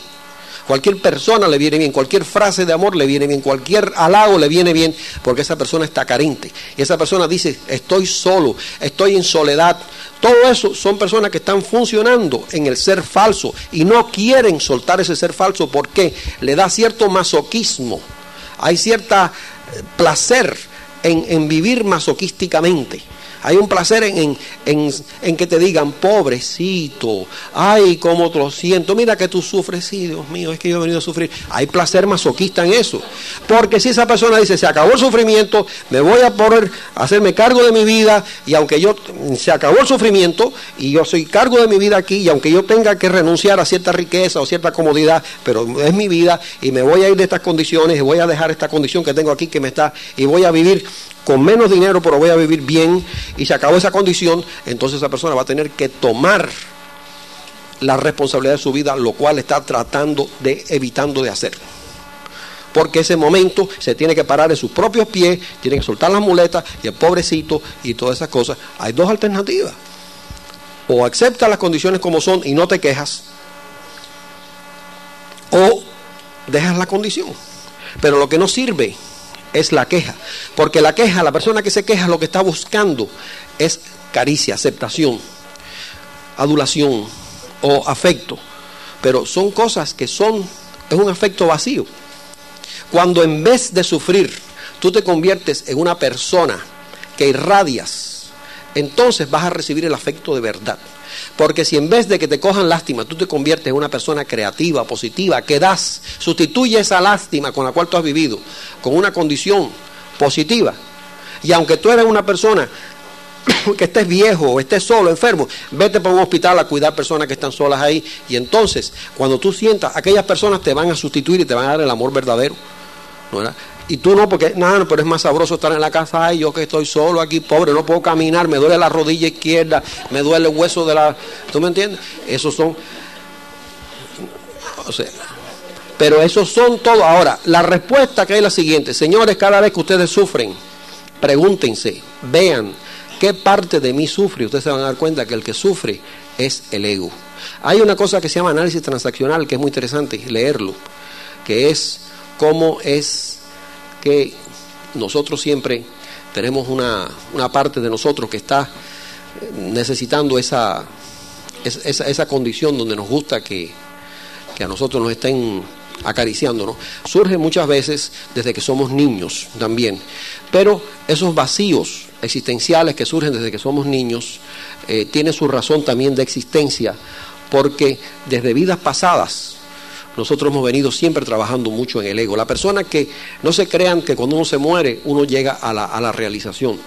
Cualquier persona le viene bien, cualquier frase de amor le viene bien, cualquier halago le viene bien, porque esa persona está carente. Y esa persona dice, estoy solo, estoy en soledad. Todo eso son personas que están funcionando en el ser falso y no quieren soltar ese ser falso porque le da cierto masoquismo. Hay cierta eh, placer en, en vivir masoquísticamente. Hay un placer en, que te digan, pobrecito, ay, cómo te lo siento, mira que tú sufres, sí, Dios mío, es que yo he venido a sufrir. Hay placer masoquista en eso. Porque si esa persona dice, se acabó el sufrimiento, me voy a poner a hacerme cargo de mi vida, y aunque yo, se acabó el sufrimiento, y yo soy cargo de mi vida aquí, y aunque yo tenga que renunciar a cierta riqueza o cierta comodidad, pero es mi vida, y me voy a ir de estas condiciones, y voy a dejar esta condición que tengo aquí que me está, y voy a vivir con menos dinero, pero voy a vivir bien, y se acabó esa condición, entonces esa persona va a tener que tomar la responsabilidad de su vida, lo cual está tratando de evitando de hacer. Porque ese momento se tiene que parar en sus propios pies, tiene que soltar las muletas y el pobrecito y todas esas cosas. Hay dos alternativas. O aceptas las condiciones como son y no te quejas, o dejas la condición. Pero lo que no sirve es la queja. Porque la queja, la persona que se queja lo que está buscando es caricia, aceptación, adulación o afecto. Pero son cosas que son, es un afecto vacío. Cuando en vez de sufrir, tú te conviertes en una persona que irradias entonces vas a recibir el afecto de verdad. Porque si en vez de que te cojan lástima, tú te conviertes en una persona creativa, positiva, que das, sustituye esa lástima con la cual tú has vivido, con una condición positiva. Y aunque tú eres una persona que estés viejo estés solo, enfermo, vete para un hospital a cuidar personas que están solas ahí. Y entonces, cuando tú sientas, aquellas personas te van a sustituir y te van a dar el amor verdadero. ¿no? Y tú no, porque nada, pero es más sabroso estar en la casa. Ay, yo que estoy solo aquí, pobre, no puedo caminar, me duele la rodilla izquierda, me duele el hueso de la. ¿Tú me entiendes? Esos son. O sea, pero esos son todos. Ahora, la respuesta que es la siguiente: Señores, cada vez que ustedes sufren, pregúntense, vean qué parte de mí sufre. Ustedes se van a dar cuenta que el que sufre es el ego. Hay una cosa que se llama análisis transaccional que es muy interesante leerlo, que es cómo es que nosotros siempre tenemos una, una parte de nosotros que está necesitando esa, esa, esa condición donde nos gusta que, que a nosotros nos estén acariciando, ¿no? Surge muchas veces desde que somos niños también, pero esos vacíos existenciales que surgen desde que somos niños eh, tienen su razón también de existencia, porque desde vidas pasadas nosotros hemos venido siempre trabajando mucho en el ego. La persona que no se crean que cuando uno se muere uno llega a la, a la realización.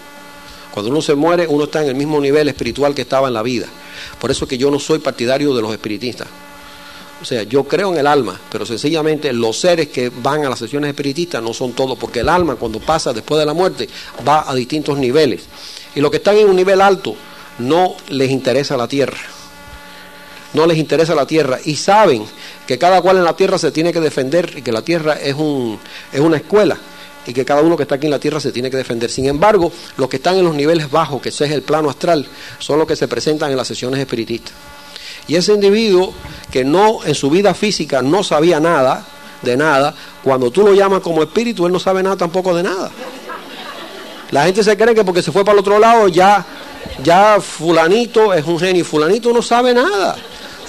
Cuando uno se muere uno está en el mismo nivel espiritual que estaba en la vida. Por eso que yo no soy partidario de los espiritistas. O sea, yo creo en el alma, pero sencillamente los seres que van a las sesiones espiritistas no son todos, porque el alma cuando pasa después de la muerte va a distintos niveles. Y los que están en un nivel alto no les interesa la tierra. No les interesa la tierra y saben que cada cual en la tierra se tiene que defender y que la tierra es, un, es una escuela y que cada uno que está aquí en la tierra se tiene que defender. Sin embargo, los que están en los niveles bajos, que ese es el plano astral, son los que se presentan en las sesiones espiritistas. Y ese individuo que no en su vida física no sabía nada de nada, cuando tú lo llamas como espíritu, él no sabe nada tampoco de nada. La gente se cree que porque se fue para el otro lado ya ya fulanito es un genio, fulanito no sabe nada.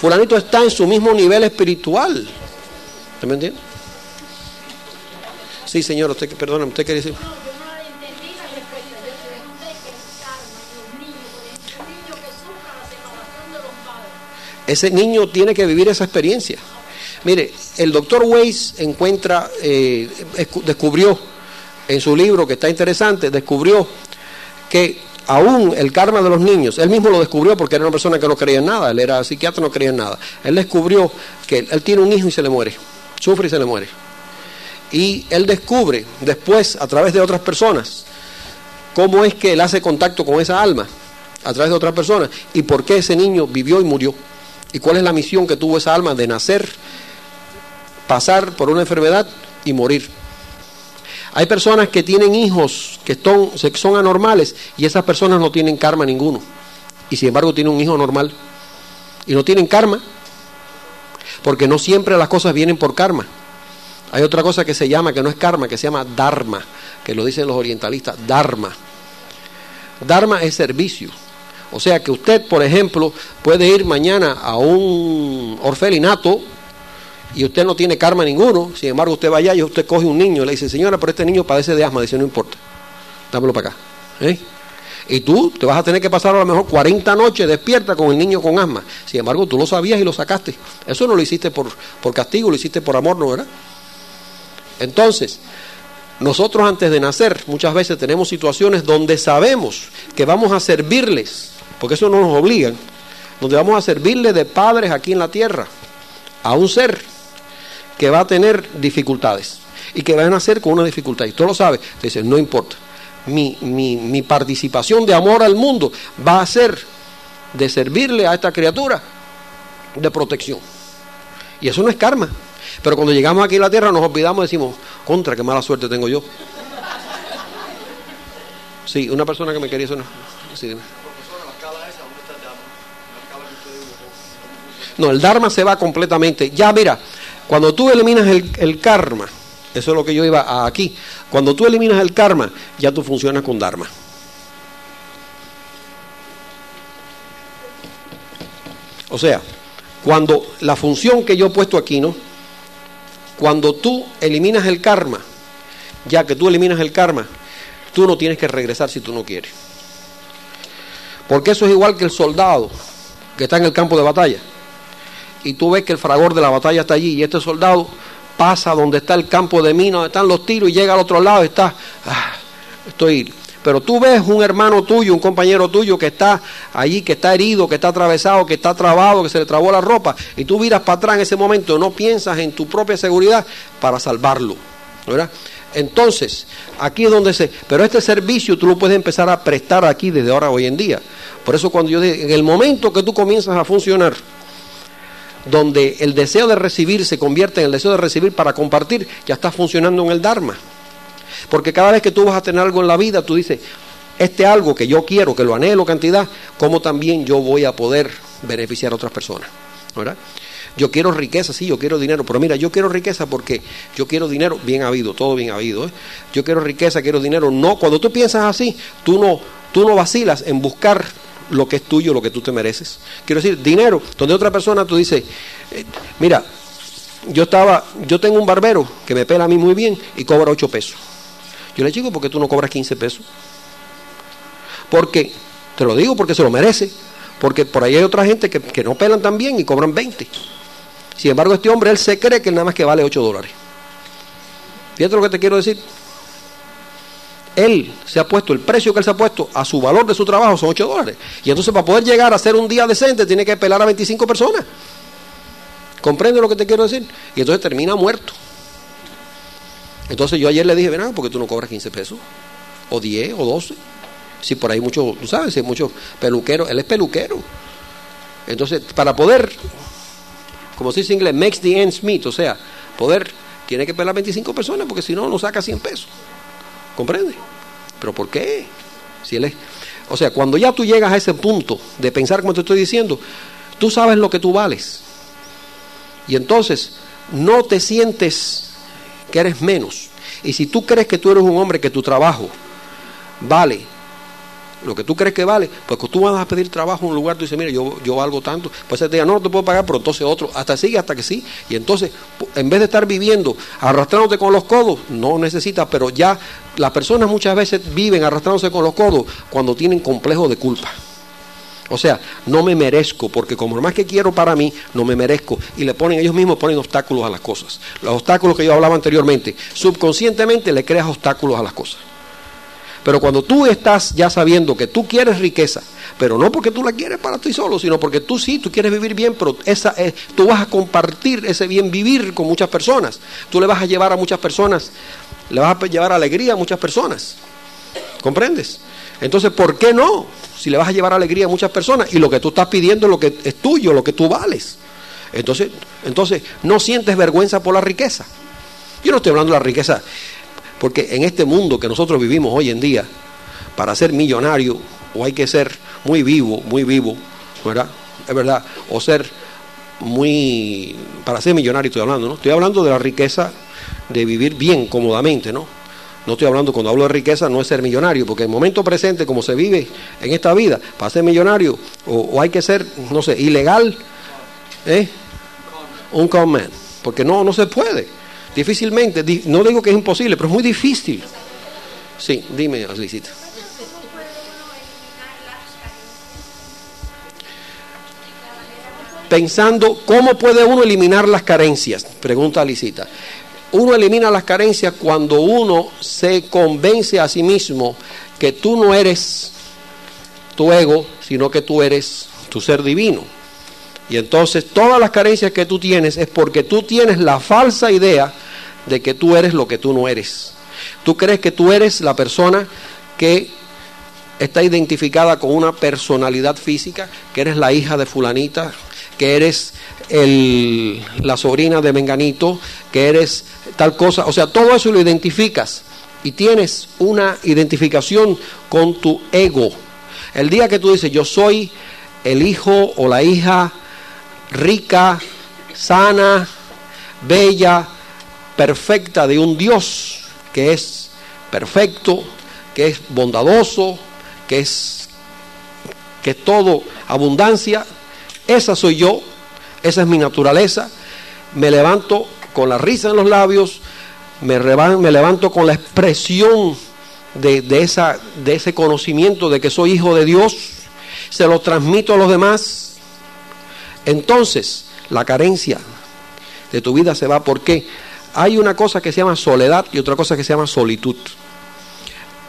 Fulanito está en su mismo nivel espiritual. ¿Usted me entiende? Sí, señor, usted, perdona, usted quiere decir. Ese niño tiene que vivir esa experiencia. Mire, el doctor Weiss encuentra, eh, escu- descubrió en su libro, que está interesante, descubrió que aún el karma de los niños, él mismo lo descubrió porque era una persona que no creía en nada, él era psiquiatra, no creía en nada. Él descubrió que él, él tiene un hijo y se le muere, sufre y se le muere. Y él descubre después, a través de otras personas, cómo es que él hace contacto con esa alma, a través de otras personas, y por qué ese niño vivió y murió. Y cuál es la misión que tuvo esa alma de nacer, pasar por una enfermedad y morir. Hay personas que tienen hijos que son, anormales y esas personas no tienen karma ninguno. Y sin embargo tienen un hijo normal. Y no tienen karma. Porque no siempre las cosas vienen por karma. Hay otra cosa que se llama, que no es karma, que se llama dharma, que lo dicen los orientalistas, dharma. Dharma es servicio. O sea que usted, por ejemplo, puede ir mañana a un orfelinato y usted no tiene karma ninguno, sin embargo usted vaya y usted coge un niño y le dice, señora, pero este niño padece de asma, dice, no importa, dámelo para acá. ¿eh? Y tú te vas a tener que pasar a lo mejor 40 noches despierta con el niño con asma. Sin embargo, tú lo sabías y lo sacaste. Eso no lo hiciste por, por castigo, lo hiciste por amor, ¿no verdad? Entonces, nosotros antes de nacer muchas veces tenemos situaciones donde sabemos que vamos a servirles, porque eso no nos obligan, donde vamos a servirle de padres aquí en la tierra a un ser que va a tener dificultades y que va a nacer con una dificultad. Y tú lo sabes, te no importa. Mi, mi, mi participación de amor al mundo va a ser de servirle a esta criatura de protección. Y eso no es karma. Pero cuando llegamos aquí a la tierra nos olvidamos y decimos, contra, qué mala suerte tengo yo. Sí, una persona que me quería una... sí. No, el Dharma se va completamente. Ya, mira, cuando tú eliminas el, karma, eso es lo que yo iba a aquí, cuando tú eliminas el karma, ya tú funcionas con Dharma. O sea, cuando la función que yo he puesto aquí, ¿no? Cuando tú eliminas el karma, ya que tú eliminas el karma, tú no tienes que regresar si tú no quieres. Porque eso es igual que el soldado que está en el campo de batalla. Y tú ves que el fragor de la batalla está allí y este soldado pasa donde está el campo de minas, donde están los tiros y llega al otro lado y está, ah, estoy... Pero tú ves un hermano tuyo, un compañero tuyo que está allí, que está herido, que está atravesado, que está trabado, que se le trabó la ropa, y tú miras para atrás en ese momento, no piensas en tu propia seguridad para salvarlo. ¿verdad? Entonces, aquí es donde se... Pero este servicio tú lo puedes empezar a prestar aquí desde ahora hoy en día. Por eso cuando yo digo, en el momento que tú comienzas a funcionar, donde el deseo de recibir se convierte en el deseo de recibir para compartir, ya está funcionando en el Dharma. Porque cada vez que tú vas a tener algo en la vida, tú dices, este algo que yo quiero, que lo anhelo cantidad, ¿cómo también yo voy a poder beneficiar a otras personas? ¿Verdad? Yo quiero riqueza, sí, yo quiero dinero, pero mira, yo quiero riqueza porque yo quiero dinero, bien habido, todo bien habido. ¿eh? Yo quiero riqueza, quiero dinero. No, cuando tú piensas así, tú no, tú no vacilas en buscar lo que es tuyo, lo que tú te mereces. Quiero decir, dinero, donde otra persona tú dices, eh, mira, yo estaba, yo tengo un barbero que me pela a mí muy bien y cobra 8 pesos. Yo le digo, ¿por qué tú no cobras 15 pesos? Porque, te lo digo porque se lo merece, porque por ahí hay otra gente que, que no pelan tan bien y cobran 20. Sin embargo, este hombre, él se cree que nada más que vale 8 dólares. Fíjate lo que te quiero decir. Él se ha puesto, el precio que él se ha puesto a su valor de su trabajo son 8 dólares. Y entonces para poder llegar a hacer un día decente tiene que pelar a 25 personas. ¿Comprende lo que te quiero decir? Y entonces termina muerto. Entonces yo ayer le dije, ven, porque tú no cobras 15 pesos, o 10, o 12. Si por ahí muchos, tú sabes, hay muchos peluqueros, él es peluquero. Entonces, para poder, como se dice en inglés, makes the ends meet, o sea, poder, tiene que pelar 25 personas, porque si no, no saca 100 pesos. ¿Comprende? ¿Pero por qué? Si él es... O sea, cuando ya tú llegas a ese punto de pensar como te estoy diciendo, tú sabes lo que tú vales. Y entonces no te sientes que eres menos. Y si tú crees que tú eres un hombre que tu trabajo vale lo que tú crees que vale, pues tú vas a pedir trabajo en un lugar, tú dices, mira, yo, yo valgo tanto, pues ese día no, no te puedo pagar, pero entonces otro, hasta sigue, hasta que sí. Y entonces, en vez de estar viviendo, arrastrándote con los codos, no necesitas, pero ya las personas muchas veces viven arrastrándose con los codos cuando tienen complejo de culpa. O sea, no me merezco, porque como lo más que quiero para mí, no me merezco. Y le ponen, ellos mismos ponen obstáculos a las cosas. Los obstáculos que yo hablaba anteriormente, subconscientemente le creas obstáculos a las cosas. Pero cuando tú estás ya sabiendo que tú quieres riqueza, pero no porque tú la quieres para ti solo, sino porque tú sí, tú quieres vivir bien, pero esa, eh, tú vas a compartir ese bien vivir con muchas personas. Tú le vas a llevar a muchas personas, le vas a llevar alegría a muchas personas. ¿Comprendes? Entonces, ¿por qué no? Si le vas a llevar alegría a muchas personas y lo que tú estás pidiendo es lo que es tuyo, lo que tú vales. Entonces, entonces no sientes vergüenza por la riqueza. Yo no estoy hablando de la riqueza porque en este mundo que nosotros vivimos hoy en día, para ser millonario, o hay que ser muy vivo, muy vivo, ¿verdad? Es verdad, o ser muy, para ser millonario estoy hablando, ¿no? Estoy hablando de la riqueza de vivir bien, cómodamente, ¿no? No estoy hablando, cuando hablo de riqueza, no es ser millonario, porque el momento presente, como se vive en esta vida, para ser millonario, o, hay que ser, no sé, ilegal, ¿eh? Un con porque no, no se puede. Difícilmente, di- no digo que es imposible, pero es muy difícil. Sí, dime, Aslicita. Pensando, ¿cómo puede uno eliminar las carencias? Pregunta Alicita. Uno elimina las carencias cuando uno se convence a sí mismo que tú no eres tu ego, sino que tú eres tu ser divino. Y entonces todas las carencias que tú tienes es porque tú tienes la falsa idea de que tú eres lo que tú no eres. Tú crees que tú eres la persona que está identificada con una personalidad física, que eres la hija de fulanita, que eres el- la sobrina de Menganito, que eres tal cosa. O sea, todo eso lo identificas y tienes una identificación con tu ego. El día que tú dices, yo soy el hijo o la hija rica, sana, bella, perfecta de un Dios que es perfecto, que es bondadoso, que es que todo abundancia, esa soy yo, esa es mi naturaleza. Me levanto con la risa en los labios, me, levanto con la expresión de, de esa, de ese conocimiento de que soy hijo de Dios. se lo transmito a los demás, entonces la carencia de tu vida se va. porque Hay una cosa que se llama soledad y otra cosa que se llama solitud.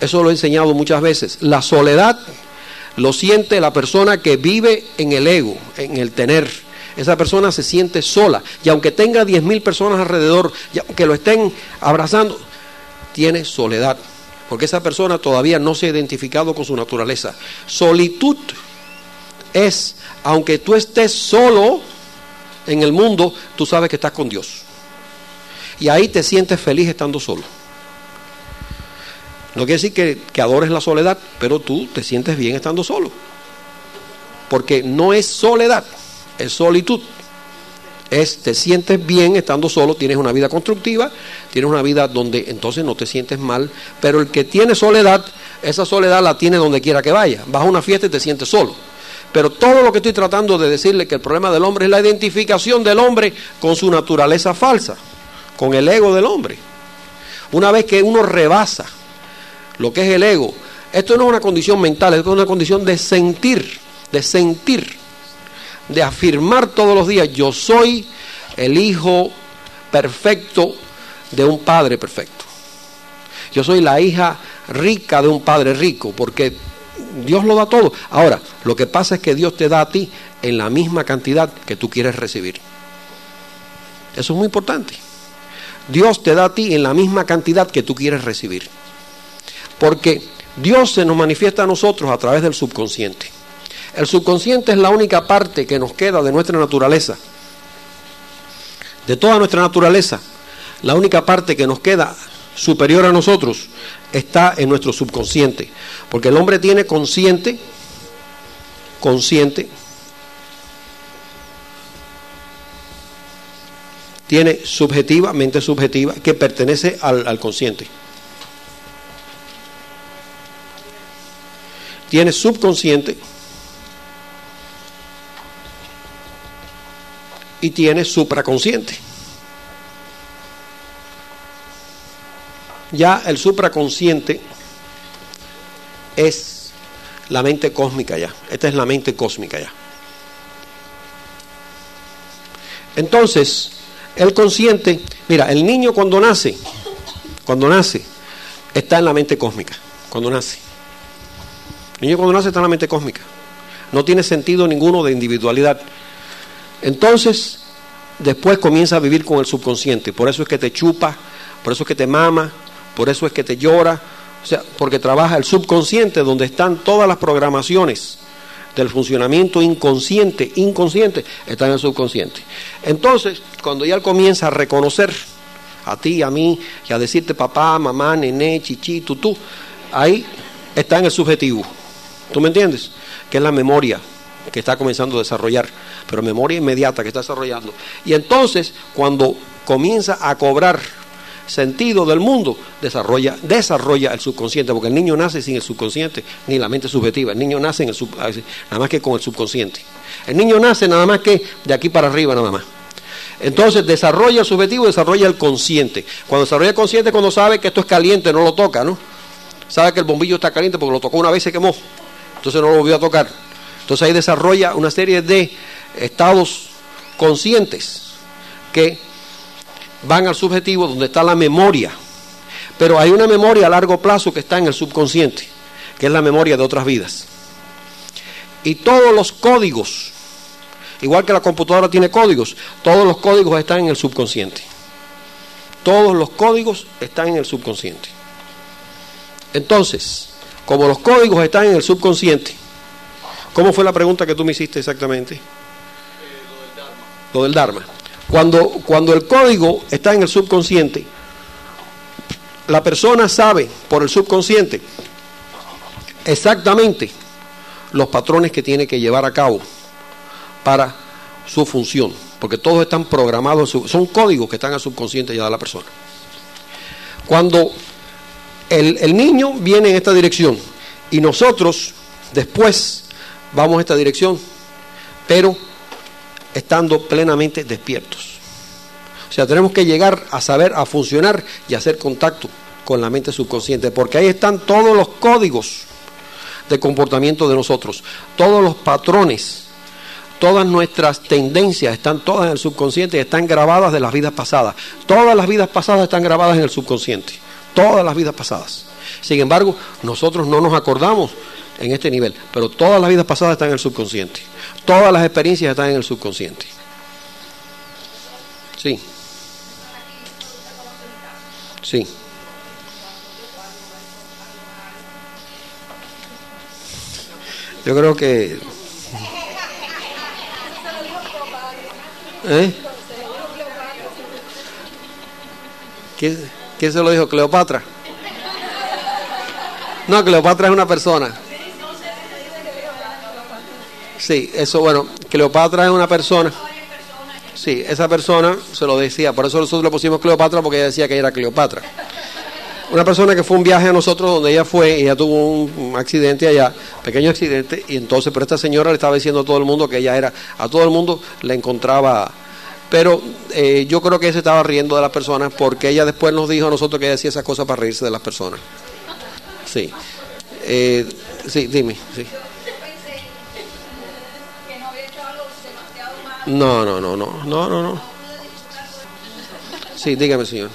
Eso lo he enseñado muchas veces. La soledad lo siente la persona que vive en el ego, en el tener. Esa persona se siente sola. Y aunque tenga diez mil personas alrededor, y aunque lo estén abrazando, tiene soledad. Porque esa persona todavía no se ha identificado con su naturaleza. Solitud es, aunque tú estés solo en el mundo, tú sabes que estás con Dios. Y ahí te sientes feliz estando solo. No quiere decir que, adores la soledad, pero tú te sientes bien estando solo. Porque no es soledad, es solitud. Es, te sientes bien estando solo, tienes una vida constructiva, tienes una vida donde entonces no te sientes mal, pero el que tiene soledad, esa soledad la tiene donde quiera que vaya. Vas a una fiesta y te sientes solo. Pero todo lo que estoy tratando de decirle que el problema del hombre es la identificación del hombre con su naturaleza falsa, con el ego del hombre. Una vez que uno rebasa lo que es el ego, esto no es una condición mental, esto es una condición de sentir, de sentir, de afirmar todos los días, yo soy el hijo perfecto de un padre perfecto. Yo soy la hija rica de un padre rico, porque Dios lo da todo. Ahora, lo que pasa es que Dios te da a ti en la misma cantidad que tú quieres recibir. Eso es muy importante. Dios te da a ti en la misma cantidad que tú quieres recibir. Porque Dios se nos manifiesta a nosotros a través del subconsciente. El subconsciente es la única parte que nos queda de nuestra naturaleza. De toda nuestra naturaleza, la única parte que nos queda superior a nosotros está en nuestro subconsciente. Porque el hombre tiene consciente, consciente, tiene subjetiva, mente subjetiva, que pertenece al, al consciente. Tiene subconsciente y tiene supraconsciente. Ya el supraconsciente es la mente cósmica ya. Esta es la mente cósmica ya. Entonces, el consciente, mira, el niño cuando nace, cuando nace, está en la mente cósmica, cuando nace. El niño cuando nace está en la mente cósmica. No tiene sentido ninguno de individualidad. Entonces, después comienza a vivir con el subconsciente. Por eso es que te chupa, por eso es que te mama, por eso es que te llora, o sea, porque trabaja el subconsciente donde están todas las programaciones del funcionamiento inconsciente, inconsciente, está en el subconsciente. Entonces, cuando ya él comienza a reconocer a ti, a mí, y a decirte papá, mamá, nené, chichi, tú, ahí está en el subjetivo. ¿Tú me entiendes? Que es la memoria que está comenzando a desarrollar, pero memoria inmediata que está desarrollando. Y entonces, cuando comienza a cobrar sentido del mundo, desarrolla, desarrolla el subconsciente, porque el niño nace sin el subconsciente, ni la mente subjetiva, el niño nace en el nada más que con el subconsciente. El niño nace nada más que de aquí para arriba nada más. Entonces desarrolla el subjetivo, desarrolla el consciente. Cuando desarrolla el consciente, cuando sabe que esto es caliente, no lo toca, ¿no? Sabe que el bombillo está caliente porque lo tocó una vez y se quemó. Entonces no lo volvió a tocar. Entonces ahí desarrolla una serie de estados conscientes que van al subjetivo donde está la memoria. Pero hay una memoria a largo plazo que está en el subconsciente, que es la memoria de otras vidas. Y todos los códigos, igual que la computadora tiene códigos, todos los códigos están en el subconsciente. Todos los códigos están en el subconsciente. Entonces, como los códigos están en el subconsciente, ¿cómo fue la pregunta que tú me hiciste exactamente? lo del Dharma. Cuando, cuando el código está en el subconsciente, la persona sabe por el subconsciente exactamente los patrones que tiene que llevar a cabo para su función, porque todos están programados, son códigos que están al subconsciente ya de la persona. Cuando el, el niño viene en esta dirección y nosotros después vamos a esta dirección, pero estando plenamente despiertos. O sea, tenemos que llegar a saber, a funcionar y hacer contacto con la mente subconsciente, porque ahí están todos los códigos de comportamiento de nosotros. Todos los patrones, todas nuestras tendencias están todas en el subconsciente y están grabadas de las vidas pasadas. Todas las vidas pasadas están grabadas en el subconsciente. Todas las vidas pasadas. Sin embargo, nosotros no nos acordamos en este nivel, pero todas las vidas pasadas están en el subconsciente. Todas las experiencias están en el subconsciente. Sí. Sí. Yo creo que... ¿Eh? ¿Quién, quién se lo dijo? Cleopatra. No, Cleopatra es una persona. Sí, eso bueno, Cleopatra es una persona. Sí, esa persona se lo decía, por eso nosotros le pusimos Cleopatra porque ella decía que ella era Cleopatra. Una persona que fue un viaje a nosotros donde ella fue, ella tuvo un accidente allá, pequeño accidente, y entonces, pero esta señora le estaba diciendo a todo el mundo que ella era, a todo el mundo le encontraba, pero eh, yo creo que ella se estaba riendo de las personas porque ella después nos dijo a nosotros que ella hacía esas cosas para reírse de las personas. Sí, eh, sí, dime, sí. No, no, no, no, no, no, no. Sí, dígame, señor.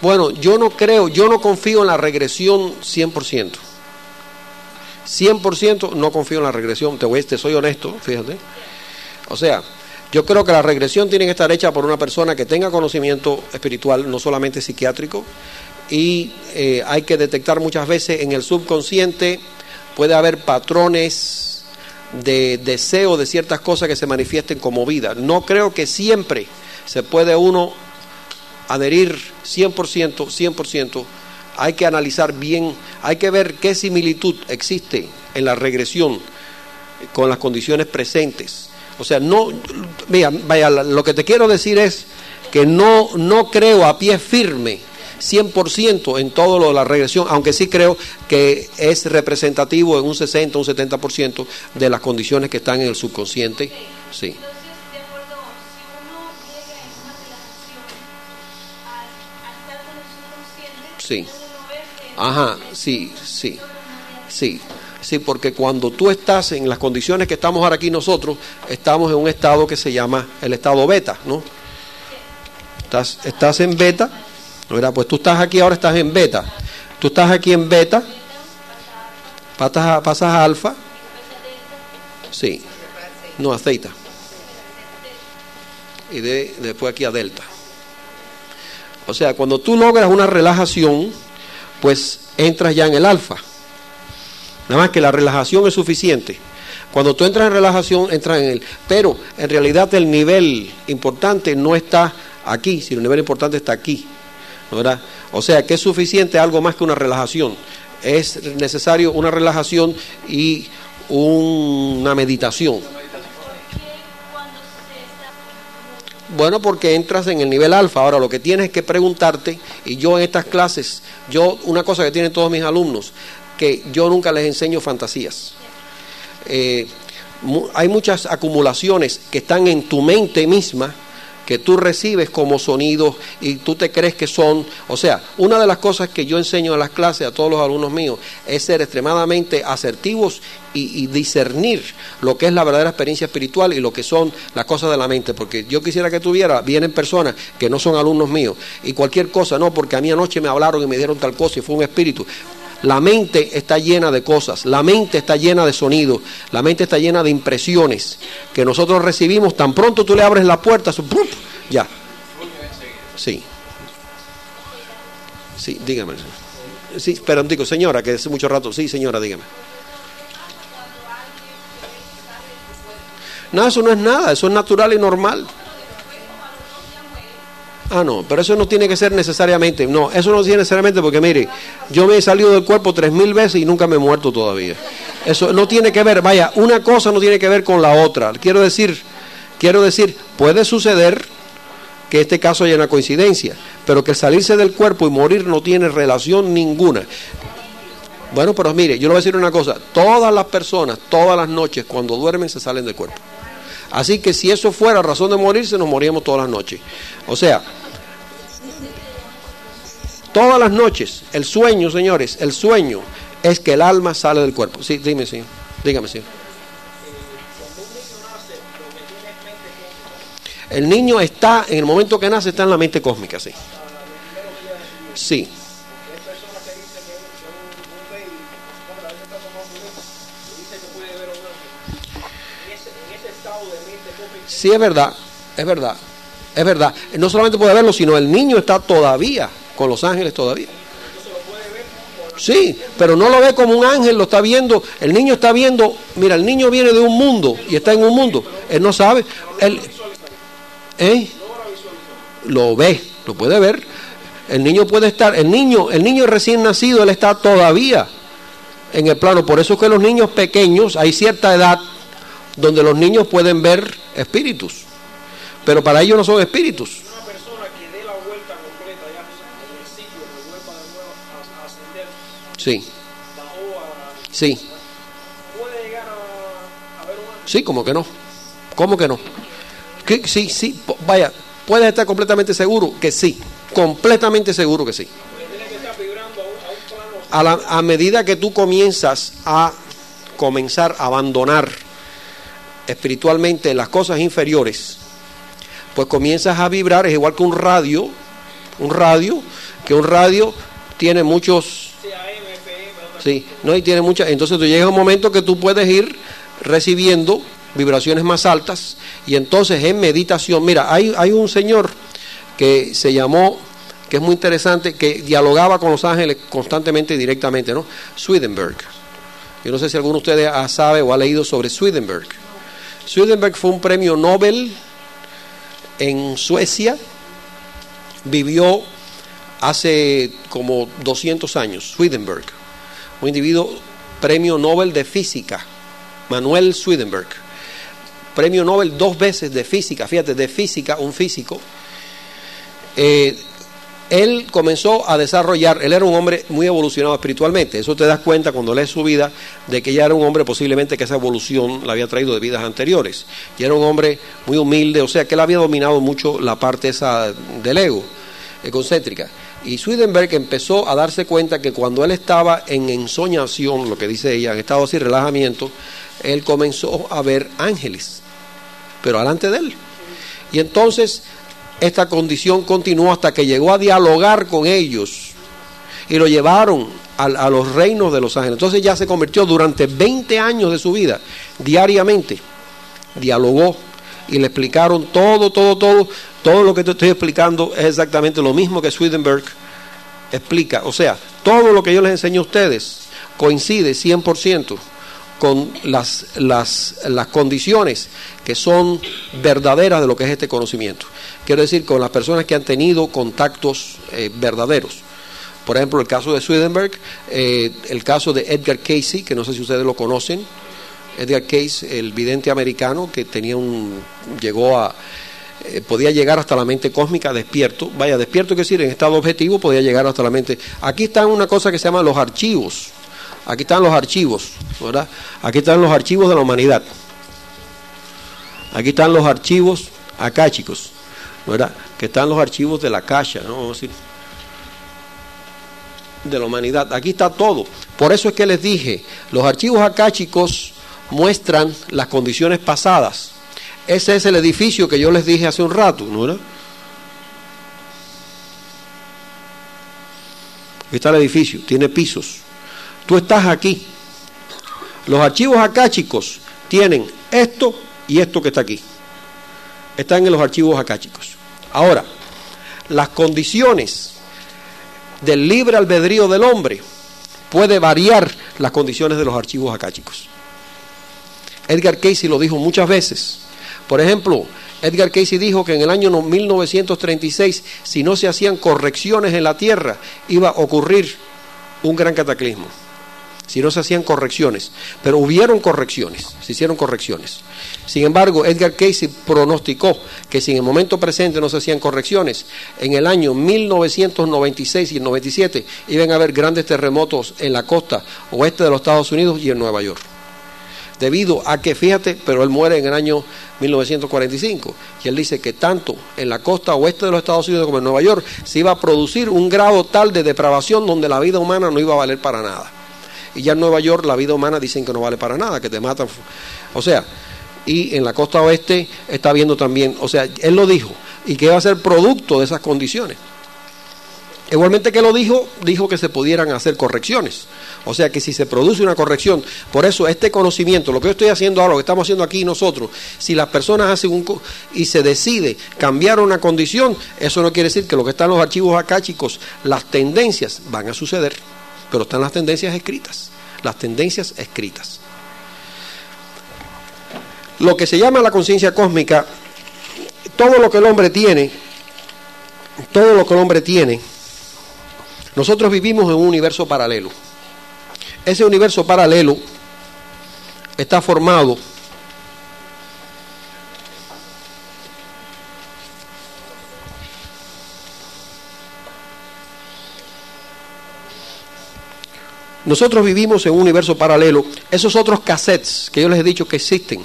Bueno, yo no creo, yo no confío en la regresión 100%. 100% no confío en la regresión, te, voy, te soy honesto, fíjate. O sea, yo creo que la regresión tiene que estar hecha por una persona que tenga conocimiento espiritual, no solamente psiquiátrico, y eh, hay que detectar muchas veces en el subconsciente, puede haber patrones de deseo de ciertas cosas que se manifiesten como vida. No creo que siempre se puede uno adherir 100%, 100%, hay que analizar bien, hay que ver qué similitud existe en la regresión con las condiciones presentes. O sea, no, mira, vaya, lo que te quiero decir es que no, no creo a pie firme 100% en todo lo de la regresión, aunque sí creo que es representativo en un 60, un 70% de las condiciones que están en el subconsciente. Sí. Sí. Ajá, sí, sí, sí, sí, porque cuando tú estás en las condiciones que estamos ahora aquí nosotros, estamos en un estado que se llama el estado beta, ¿no? Estás, estás en beta, Pues tú estás aquí, ahora estás en beta. Tú estás aquí en beta, pasas a, pasas a alfa, sí, no a theta. Y de, después aquí a delta. O sea, cuando tú logras una relajación, pues entras ya en el alfa. Nada más que la relajación es suficiente. Cuando tú entras en relajación, entras en él. Pero en realidad el nivel importante no está aquí, sino el nivel importante está aquí. ¿No ¿verdad? O sea que es suficiente algo más que una relajación. Es necesario una relajación y una meditación. Bueno, porque entras en el nivel alfa. Ahora, lo que tienes que preguntarte, y yo en estas clases, yo, una cosa que tienen todos mis alumnos, que yo nunca les enseño fantasías. Eh, hay muchas acumulaciones que están en tu mente misma que tú recibes como sonidos y tú te crees que son, o sea, una de las cosas que yo enseño en las clases a todos los alumnos míos es ser extremadamente asertivos y, discernir lo que es la verdadera experiencia espiritual y lo que son las cosas de la mente, porque yo quisiera que tuviera, vienen personas que no son alumnos míos y cualquier cosa, no, porque a mí anoche me hablaron y me dieron tal cosa y fue un espíritu. La mente está llena de cosas, la mente está llena de sonidos, la mente está llena de impresiones que nosotros recibimos. Tan pronto tú le abres la puerta, ya. Sí. Sí, dígame. Sí, un tico, señora, que hace mucho rato. Sí, señora, dígame. No, eso no es nada, eso es natural y normal. Ah, no, pero eso no tiene que ser necesariamente. No, eso no tiene necesariamente porque, mire, yo me he salido del cuerpo tres mil veces y nunca me he muerto todavía. Eso no tiene que ver, vaya, una cosa no tiene que ver con la otra. Quiero decir, quiero decir, puede suceder que este caso haya una coincidencia, pero que salirse del cuerpo y morir no tiene relación ninguna. Bueno, pero mire, yo le voy a decir una cosa, todas las personas, todas las noches, cuando duermen, se salen del cuerpo. Así que si eso fuera razón de morirse, nos moríamos todas las noches. O sea, Todas las noches, el sueño, señores, el sueño es que el alma sale del cuerpo. Sí, dime, señor. Dígame, señor. El niño está, en el momento que nace, está en la mente cósmica, sí. Sí. Sí, es verdad, es verdad, es verdad. No solamente puede verlo, sino el niño está todavía con los ángeles todavía. Sí, pero no lo ve como un ángel, lo está viendo. El niño está viendo, mira, el niño viene de un mundo y está en un mundo. Él no sabe. Él, ¿eh? Lo ve, lo puede ver. El niño puede estar, el niño, el niño recién nacido, él está todavía en el plano. Por eso es que los niños pequeños, hay cierta edad donde los niños pueden ver espíritus. Pero para ellos no son espíritus. Una persona que dé la vuelta completa ya en el sitio, que vuelva de nuevo a, ascender, Sí, bajó a... sí, Puede llegar a, a ver un ángel. sí, como que no. ¿Cómo que no? Que- sí, sí, vaya, puedes estar completamente seguro que sí, completamente seguro que sí. A, la- a medida que tú comienzas a comenzar a abandonar espiritualmente las cosas inferiores, pues comienzas a vibrar, es igual que un radio, un radio, que un radio tiene muchos Sí, no, y tiene muchas. Entonces tú llegas a un momento que tú puedes ir recibiendo vibraciones más altas y entonces en meditación, mira, hay, hay un señor que se llamó, que es muy interesante, que dialogaba con los ángeles constantemente y directamente, ¿no? Swedenberg. Yo no sé si alguno de ustedes sabe o ha leído sobre Swedenberg. Swedenberg fue un premio Nobel en Suecia, vivió hace como 200 años, Swedenberg un individuo premio Nobel de física, Manuel Swedenberg, premio Nobel dos veces de física, fíjate, de física, un físico. Eh, él comenzó a desarrollar, él era un hombre muy evolucionado espiritualmente, eso te das cuenta cuando lees su vida de que ya era un hombre posiblemente que esa evolución la había traído de vidas anteriores, y era un hombre muy humilde, o sea que él había dominado mucho la parte esa del ego, egocéntrica. Y Swedenberg empezó a darse cuenta que cuando él estaba en ensoñación, lo que dice ella, en estado así, relajamiento, él comenzó a ver ángeles, pero delante de él. Y entonces esta condición continuó hasta que llegó a dialogar con ellos y lo llevaron a, a los reinos de los ángeles. Entonces ya se convirtió durante 20 años de su vida, diariamente, dialogó y le explicaron todo, todo, todo, todo lo que te estoy explicando es exactamente lo mismo que Swedenberg explica. O sea, todo lo que yo les enseño a ustedes coincide 100% con las, las, las condiciones que son verdaderas de lo que es este conocimiento. Quiero decir, con las personas que han tenido contactos eh, verdaderos. Por ejemplo, el caso de Swedenberg, eh, el caso de Edgar Casey, que no sé si ustedes lo conocen. Edgar Case, el vidente americano que tenía un llegó a eh, podía llegar hasta la mente cósmica despierto, vaya, despierto que decir, en estado objetivo podía llegar hasta la mente. Aquí están una cosa que se llama los archivos. Aquí están los archivos, ¿verdad? Aquí están los archivos de la humanidad. Aquí están los archivos akáshicos, ¿verdad? Que están los archivos de la cacha, ¿no? Vamos a decir, de la humanidad. Aquí está todo. Por eso es que les dije, los archivos akáshicos muestran las condiciones pasadas. Ese es el edificio que yo les dije hace un rato, ¿no era? Aquí está el edificio, tiene pisos. Tú estás aquí. Los archivos akáshicos tienen esto y esto que está aquí. Están en los archivos akáshicos. Ahora, las condiciones del libre albedrío del hombre puede variar las condiciones de los archivos akáshicos. Edgar Casey lo dijo muchas veces. Por ejemplo, Edgar Casey dijo que en el año 1936, si no se hacían correcciones en la Tierra, iba a ocurrir un gran cataclismo. Si no se hacían correcciones. Pero hubieron correcciones, se hicieron correcciones. Sin embargo, Edgar Casey pronosticó que si en el momento presente no se hacían correcciones, en el año 1996 y el 97 iban a haber grandes terremotos en la costa oeste de los Estados Unidos y en Nueva York. debido a que, fíjate, pero él muere en el año 1945, y él dice que tanto en la costa oeste de los Estados Unidos como en Nueva York se iba a producir un grado tal de depravación donde la vida humana no iba a valer para nada. Y ya en Nueva York la vida humana dicen que no vale para nada, que te matan. O sea, y en la costa oeste está viendo también, o sea, él lo dijo, y que iba a ser producto de esas condiciones. Igualmente que lo dijo, dijo que se pudieran hacer correcciones. O sea que si se produce una corrección, por eso este conocimiento, lo que yo estoy haciendo ahora, lo que estamos haciendo aquí nosotros, si las personas hacen un y se decide cambiar una condición, eso no quiere decir que lo que está en los archivos acá, chicos, las tendencias van a suceder, pero están las tendencias escritas, las tendencias escritas. Lo que se llama la conciencia cósmica, todo lo que el hombre tiene, todo lo que el hombre tiene, nosotros vivimos en un universo paralelo. Ese universo paralelo está formado Nosotros vivimos en un universo paralelo. Esos otros cassettes que yo les he dicho que existen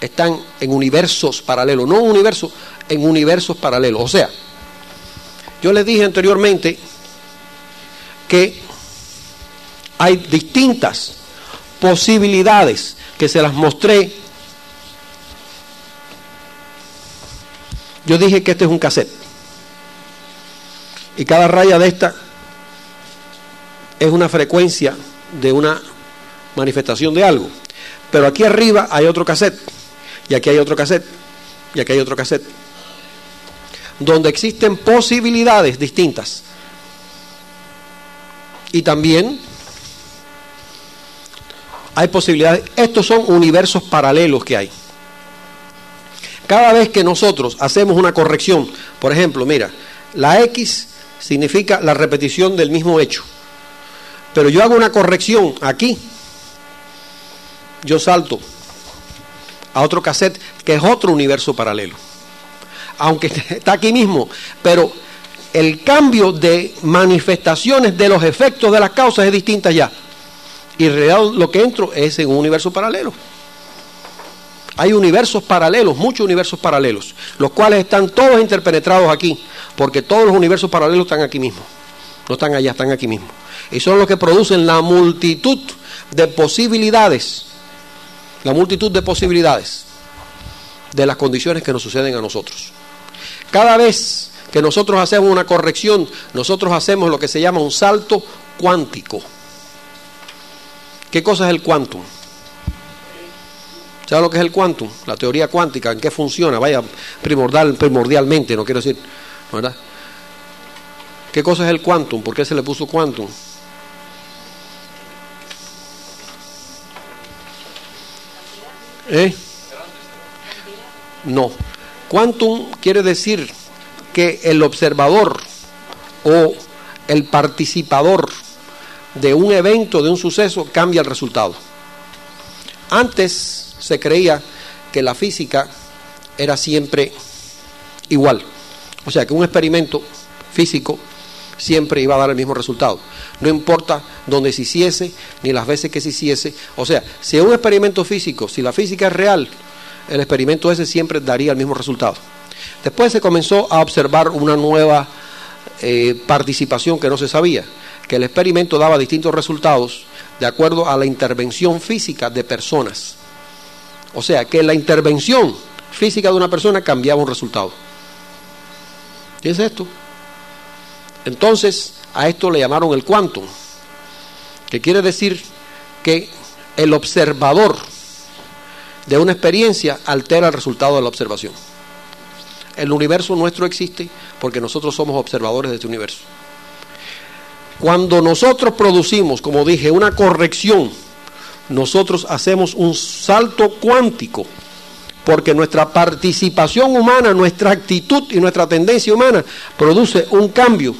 están en universos paralelos, no un universo, en universos paralelos. O sea, yo les dije anteriormente que hay distintas posibilidades que se las mostré. Yo dije que este es un cassette. Y cada raya de esta es una frecuencia de una manifestación de algo. Pero aquí arriba hay otro cassette. Y aquí hay otro cassette. Y aquí hay otro cassette. Donde existen posibilidades distintas. Y también hay posibilidades. Estos son universos paralelos que hay. Cada vez que nosotros hacemos una corrección, por ejemplo, mira, la X significa la repetición del mismo hecho. Pero yo hago una corrección aquí. Yo salto a otro cassette que es otro universo paralelo. Aunque está aquí mismo, pero el cambio de manifestaciones de los efectos de las causas es distinta ya. Y en realidad lo que entro es en un universo paralelo. Hay universos paralelos, muchos universos paralelos, los cuales están todos interpenetrados aquí, porque todos los universos paralelos están aquí mismo. No están allá, están aquí mismo. Y son los que producen la multitud de posibilidades, la multitud de posibilidades de las condiciones que nos suceden a nosotros. Cada vez que nosotros hacemos una corrección, nosotros hacemos lo que se llama un salto cuántico. ¿Qué cosa es el quantum? ¿Sabe lo que es el quantum? La teoría cuántica, ¿en qué funciona? Vaya, primordial, primordialmente, no quiero decir, ¿verdad? ¿Qué cosa es el quantum? ¿Por qué se le puso quantum? ¿Eh? No. Quantum quiere decir que el observador o el participador de un evento, de un suceso, cambia el resultado. Antes se creía que la física era siempre igual. O sea, que un experimento físico siempre iba a dar el mismo resultado. No importa dónde se hiciese, ni las veces que se hiciese. O sea, si es un experimento físico, si la física es real, el experimento ese siempre daría el mismo resultado. Después se comenzó a observar una nueva eh, participación que no se sabía, que el experimento daba distintos resultados de acuerdo a la intervención física de personas. O sea, que la intervención física de una persona cambiaba un resultado. ¿Qué es esto? Entonces, a esto le llamaron el quantum, que quiere decir que el observador de una experiencia altera el resultado de la observación. El universo nuestro existe porque nosotros somos observadores de este universo. Cuando nosotros producimos, como dije, una corrección, nosotros hacemos un salto cuántico, porque nuestra participación humana, nuestra actitud y nuestra tendencia humana produce un cambio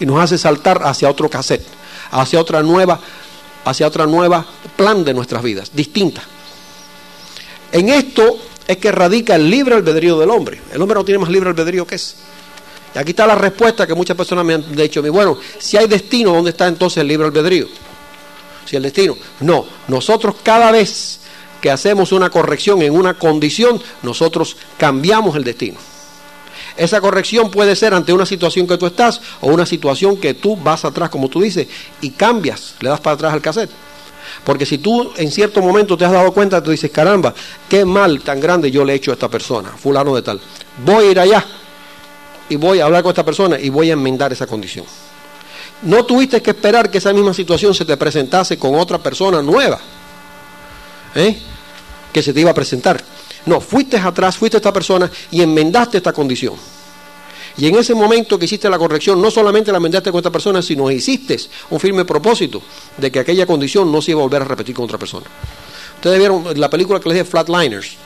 y nos hace saltar hacia otro cassette, hacia otra nueva, hacia otra nueva plan de nuestras vidas, distinta. En esto es que radica el libre albedrío del hombre. El hombre no tiene más libre albedrío que ese. Y aquí está la respuesta que muchas personas me han dicho bueno, si hay destino, ¿dónde está entonces el libre albedrío? Si el destino. No, nosotros cada vez que hacemos una corrección en una condición, nosotros cambiamos el destino. Esa corrección puede ser ante una situación que tú estás o una situación que tú vas atrás, como tú dices, y cambias, le das para atrás al cassette. Porque si tú en cierto momento te has dado cuenta, tú dices, caramba, qué mal tan grande yo le he hecho a esta persona, fulano de tal. Voy a ir allá y voy a hablar con esta persona y voy a enmendar esa condición. No tuviste que esperar que esa misma situación se te presentase con otra persona nueva, ¿eh? que se te iba a presentar. No, fuiste atrás, fuiste esta persona y enmendaste esta condición. Y en ese momento que hiciste la corrección, no solamente la enmendaste con esta persona, sino hiciste un firme propósito de que aquella condición no se iba a volver a repetir con otra persona. Ustedes vieron la película que les dije, Flatliners,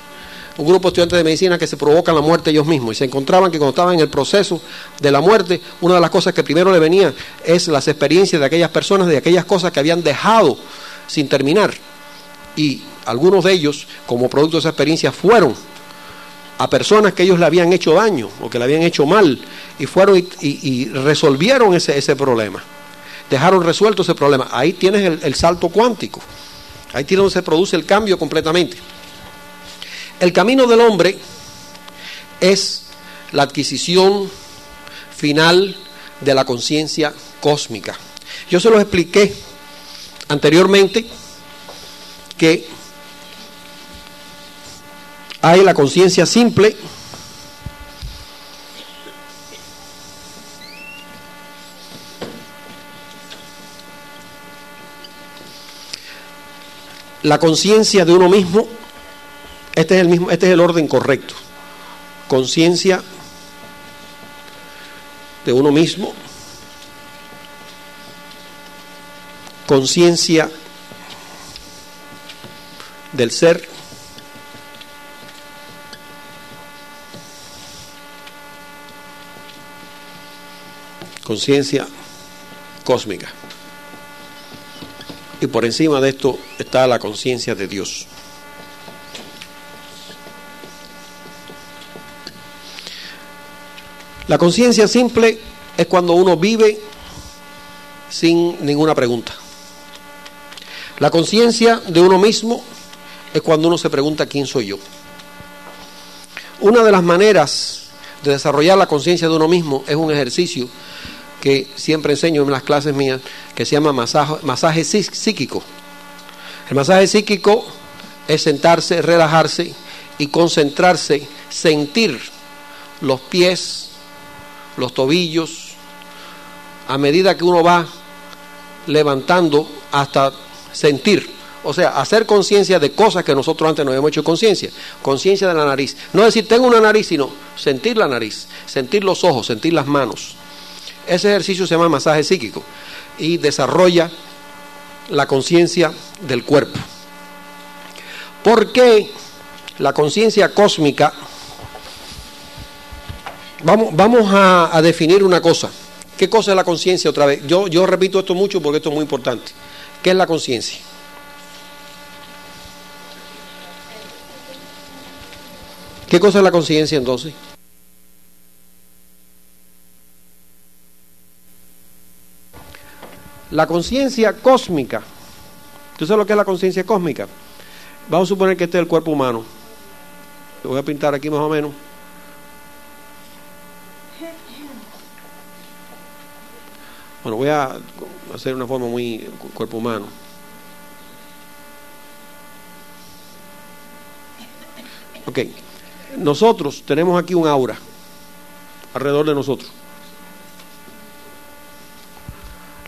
un grupo de estudiantes de medicina que se provocan la muerte ellos mismos y se encontraban que cuando estaban en el proceso de la muerte, una de las cosas que primero le venía es las experiencias de aquellas personas, de aquellas cosas que habían dejado sin terminar. Y algunos de ellos, como producto de esa experiencia, fueron a personas que ellos le habían hecho daño o que le habían hecho mal y fueron y, resolvieron ese, ese problema. Dejaron resuelto ese problema. Ahí tienes el, el salto cuántico. Ahí tienes donde se produce el cambio completamente. El camino del hombre es la adquisición final de la conciencia cósmica. Yo se los expliqué anteriormente que hay la conciencia simple. La conciencia de uno mismo este es el mismo este es el orden correcto. Conciencia de uno mismo. Conciencia del ser conciencia cósmica. Y por encima de esto está la conciencia de Dios. La conciencia simple es cuando uno vive sin ninguna pregunta. La conciencia de uno mismo es cuando uno se pregunta quién soy yo. Una de las maneras de desarrollar la conciencia de uno mismo es un ejercicio que siempre enseño en las clases mías, que se llama masaje, masaje psí- psíquico. El masaje psíquico es sentarse, relajarse y concentrarse, sentir los pies, los tobillos, a medida que uno va levantando hasta sentir. O sea, hacer conciencia de cosas que nosotros antes no habíamos hecho conciencia. Conciencia de la nariz. No decir tengo una nariz, sino sentir la nariz, sentir los ojos, sentir las manos. Ese ejercicio se llama masaje psíquico y desarrolla la conciencia del cuerpo. ¿Por qué la conciencia cósmica? Vamos, vamos a, a definir una cosa. ¿Qué cosa es la conciencia otra vez? Yo, yo repito esto mucho porque esto es muy importante. ¿Qué es la conciencia? ¿Qué cosa es la conciencia entonces? La conciencia cósmica. ¿Tú sabes lo que es la conciencia cósmica? Vamos a suponer que este es el cuerpo humano. Lo voy a pintar aquí más o menos. Bueno, voy a hacer una forma muy cu- cuerpo humano. Ok. Nosotros tenemos aquí un aura alrededor de nosotros.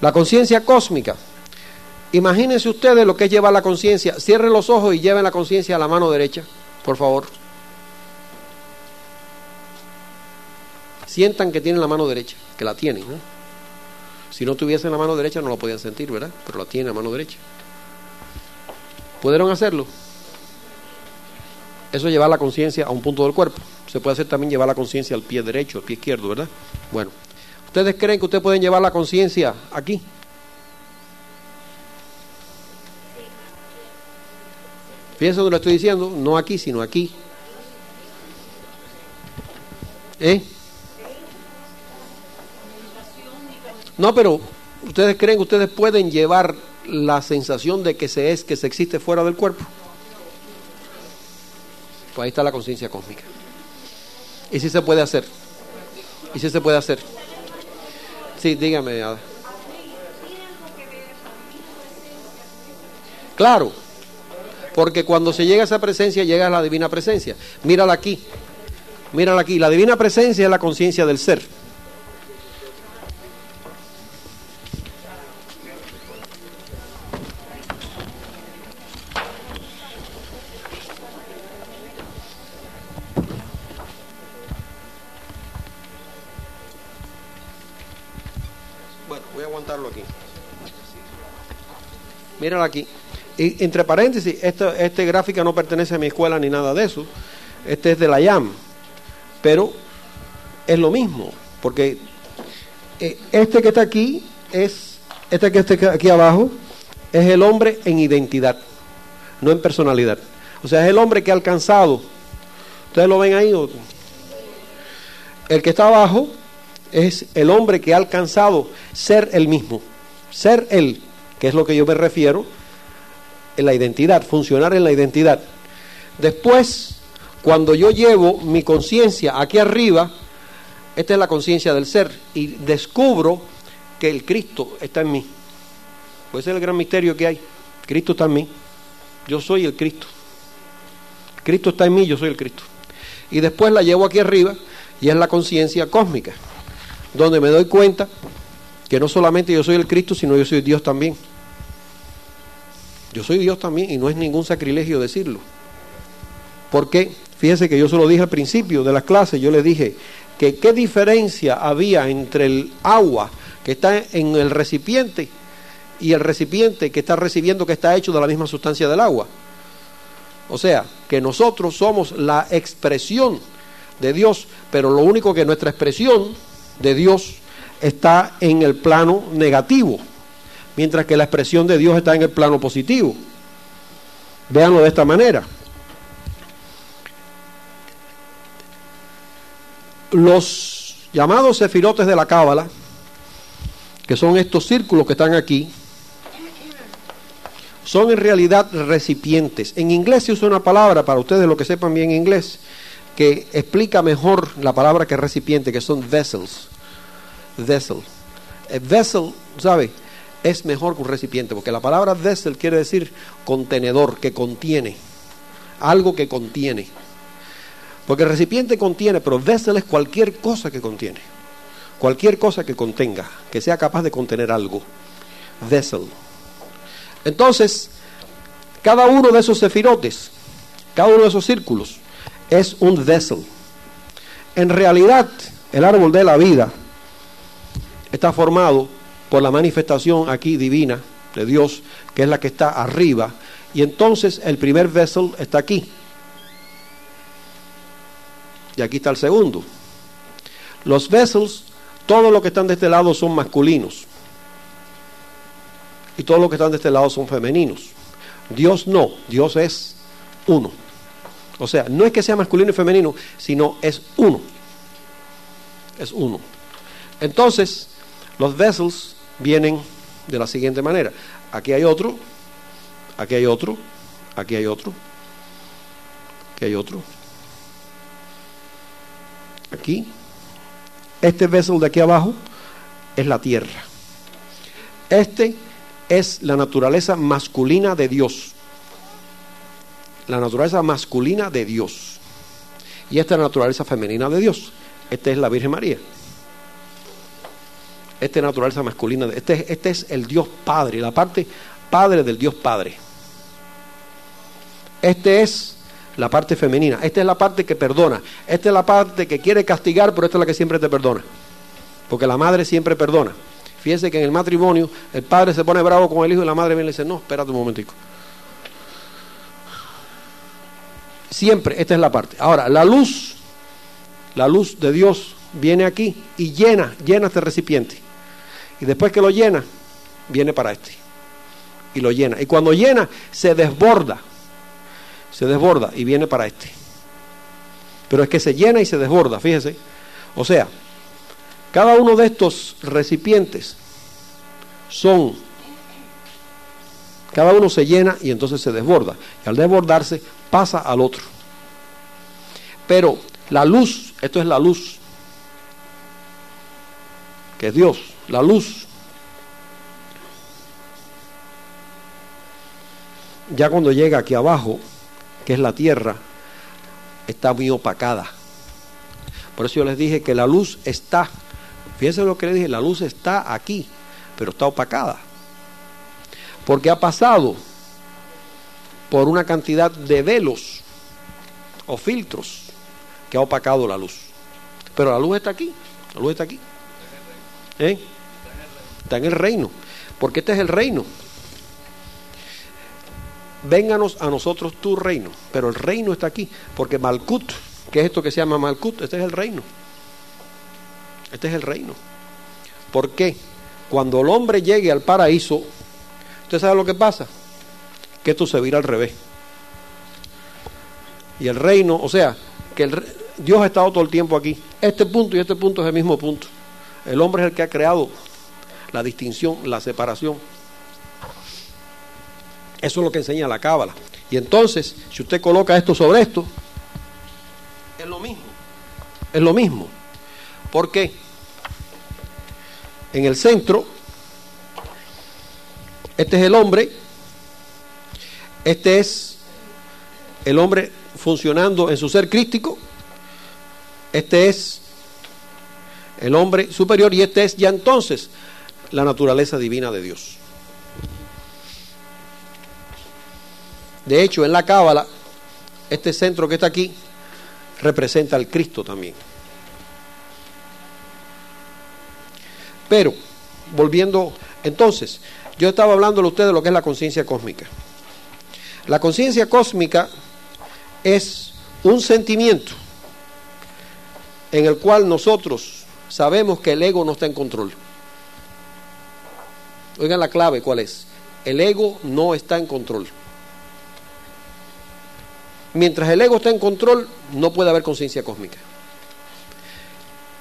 La conciencia cósmica. Imagínense ustedes lo que es llevar la conciencia. Cierren los ojos y lleven la conciencia a la mano derecha, por favor. Sientan que tienen la mano derecha, que la tienen. ¿no? Si no tuviesen la mano derecha no lo podían sentir, ¿verdad? Pero la tienen la mano derecha. ¿Pudieron hacerlo? Eso es llevar la conciencia a un punto del cuerpo. Se puede hacer también llevar la conciencia al pie derecho, al pie izquierdo, ¿verdad? Bueno, ¿ustedes creen que ustedes pueden llevar la conciencia aquí? Fíjense donde lo estoy diciendo, no aquí, sino aquí. ¿Eh? No, pero ustedes creen que ustedes pueden llevar la sensación de que se es, que se existe fuera del cuerpo? Pues ahí está la conciencia cósmica. ¿Y si se puede hacer? ¿Y si se puede hacer? Sí, dígame. Ada. Claro, porque cuando se llega a esa presencia, llega a la divina presencia. Mírala aquí, mírala aquí. La divina presencia es la conciencia del ser. Aquí. Mírala aquí. Y entre paréntesis, esta este gráfica no pertenece a mi escuela ni nada de eso. Este es de la YAM. Pero es lo mismo. Porque eh, este que está aquí es, este que está aquí abajo, es el hombre en identidad, no en personalidad. O sea, es el hombre que ha alcanzado. ¿Ustedes lo ven ahí? El que está abajo es el hombre que ha alcanzado ser el mismo. Ser él, que es lo que yo me refiero en la identidad, funcionar en la identidad. Después, cuando yo llevo mi conciencia aquí arriba, esta es la conciencia del ser, y descubro que el Cristo está en mí. Pues ese es el gran misterio que hay. Cristo está en mí. Yo soy el Cristo. Cristo está en mí, yo soy el Cristo. Y después la llevo aquí arriba y es la conciencia cósmica, donde me doy cuenta que no solamente yo soy el Cristo, sino yo soy Dios también. Yo soy Dios también y no es ningún sacrilegio decirlo. Porque, fíjese que yo se lo dije al principio de la clase, yo le dije que qué diferencia había entre el agua que está en el recipiente y el recipiente que está recibiendo que está hecho de la misma sustancia del agua. O sea, que nosotros somos la expresión de Dios, pero lo único que nuestra expresión de Dios está en el plano negativo, mientras que la expresión de Dios está en el plano positivo. Véanlo de esta manera. Los llamados sefirotes de la Cábala, que son estos círculos que están aquí, son en realidad recipientes. En inglés se usa una palabra, para ustedes lo que sepan bien inglés, que explica mejor la palabra que recipiente, que son vessels. Vessel. Eh, vessel, ¿sabe? Es mejor que un recipiente, porque la palabra vessel quiere decir contenedor, que contiene. Algo que contiene. Porque el recipiente contiene, pero vessel es cualquier cosa que contiene. Cualquier cosa que contenga, que sea capaz de contener algo. Vessel. Entonces, cada uno de esos sefirotes, cada uno de esos círculos, es un vessel. En realidad, el árbol de la vida está formado por la manifestación aquí divina de Dios, que es la que está arriba, y entonces el primer vessel está aquí. Y aquí está el segundo. Los vessels, todos los que están de este lado son masculinos. Y todos los que están de este lado son femeninos. Dios no, Dios es uno. O sea, no es que sea masculino y femenino, sino es uno. Es uno. Entonces, los vessels vienen de la siguiente manera. Aquí hay otro, aquí hay otro, aquí hay otro, aquí hay otro. Aquí. Este vessel de aquí abajo es la tierra. Este es la naturaleza masculina de Dios. La naturaleza masculina de Dios. Y esta es la naturaleza femenina de Dios. Esta es la Virgen María. Esta es la naturaleza masculina. Este, este es el Dios Padre, la parte Padre del Dios Padre. Este es la parte femenina. Esta es la parte que perdona. Esta es la parte que quiere castigar, pero esta es la que siempre te perdona. Porque la madre siempre perdona. Fíjense que en el matrimonio el padre se pone bravo con el hijo y la madre viene y le dice, no, espérate un momentico. Siempre, esta es la parte. Ahora, la luz, la luz de Dios viene aquí y llena, llena este recipiente. Y después que lo llena, viene para este. Y lo llena. Y cuando llena, se desborda. Se desborda y viene para este. Pero es que se llena y se desborda, fíjese. O sea, cada uno de estos recipientes son Cada uno se llena y entonces se desborda. Y al desbordarse pasa al otro. Pero la luz, esto es la luz, que es Dios, la luz. Ya cuando llega aquí abajo, que es la tierra, está muy opacada. Por eso yo les dije que la luz está, fíjense lo que les dije, la luz está aquí, pero está opacada. Porque ha pasado por una cantidad de velos o filtros que ha opacado la luz. Pero la luz está aquí, la luz está aquí. ¿Eh? Está en el reino, porque este es el reino. Vénganos a nosotros tu reino, pero el reino está aquí, porque Malkut, que es esto que se llama Malkut, este es el reino. Este es el reino. ¿Por qué? Cuando el hombre llegue al paraíso, ¿usted sabe lo que pasa? Que esto se vira al revés. Y el reino, o sea, que el Dios ha estado todo el tiempo aquí. Este punto y este punto es el mismo punto. El hombre es el que ha creado la distinción, la separación. Eso es lo que enseña la cábala. Y entonces, si usted coloca esto sobre esto, es lo mismo. Es lo mismo. ¿Por qué? En el centro, este es el hombre, este es el hombre funcionando en su ser crístico, este es el hombre superior y este es ya entonces la naturaleza divina de Dios. De hecho, en la Cábala, este centro que está aquí representa al Cristo también. Pero, volviendo, entonces, yo estaba hablando a ustedes de lo que es la conciencia cósmica. La conciencia cósmica es un sentimiento en el cual nosotros sabemos que el ego no está en control. Oigan la clave, ¿cuál es? El ego no está en control. Mientras el ego está en control, no puede haber conciencia cósmica.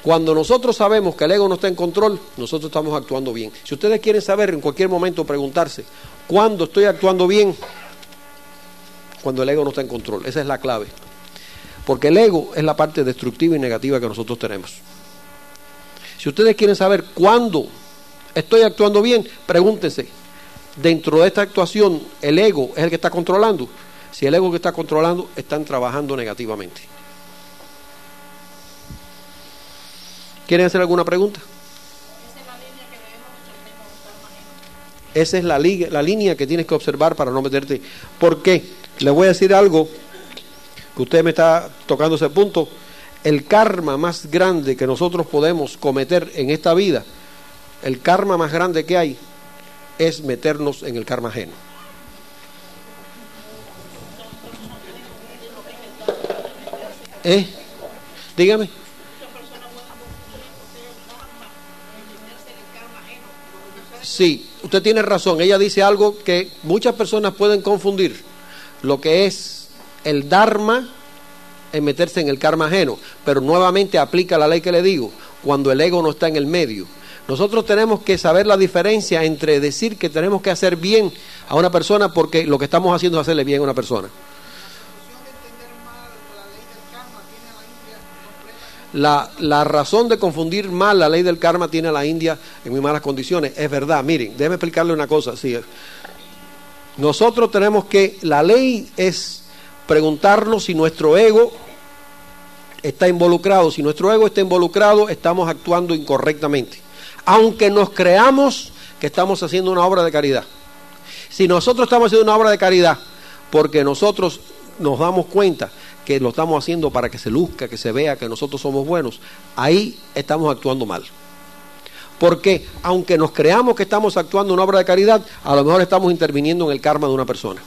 Cuando nosotros sabemos que el ego no está en control, nosotros estamos actuando bien. Si ustedes quieren saber en cualquier momento, preguntarse, ¿cuándo estoy actuando bien? Cuando el ego no está en control. Esa es la clave. Porque el ego es la parte destructiva y negativa que nosotros tenemos. Si ustedes quieren saber cuándo estoy actuando bien, pregúntense, dentro de esta actuación, ¿el ego es el que está controlando? Si el ego que está controlando, están trabajando negativamente. ¿Quieren hacer alguna pregunta? Esa es la, la línea que tienes que observar para no meterte. ¿Por qué? Le voy a decir algo que usted me está tocando ese punto. El karma más grande que nosotros podemos cometer en esta vida, el karma más grande que hay, es meternos en el karma ajeno. ¿Eh? Dígame. Sí, usted tiene razón. Ella dice algo que muchas personas pueden confundir. Lo que es el Dharma en meterse en el karma ajeno. Pero nuevamente aplica la ley que le digo, cuando el ego no está en el medio. Nosotros tenemos que saber la diferencia entre decir que tenemos que hacer bien a una persona porque lo que estamos haciendo es hacerle bien a una persona. La, la razón de confundir mal la ley del karma tiene a la India en muy malas condiciones. Es verdad, miren, déjeme explicarle una cosa. Sí, nosotros tenemos que, la ley es preguntarnos si nuestro ego está involucrado. Si nuestro ego está involucrado, estamos actuando incorrectamente. Aunque nos creamos que estamos haciendo una obra de caridad. Si nosotros estamos haciendo una obra de caridad porque nosotros nos damos cuenta que lo estamos haciendo para que se luzca, que se vea que nosotros somos buenos, ahí estamos actuando mal. Porque aunque nos creamos que estamos actuando una obra de caridad, a lo mejor estamos interviniendo en el karma de una persona.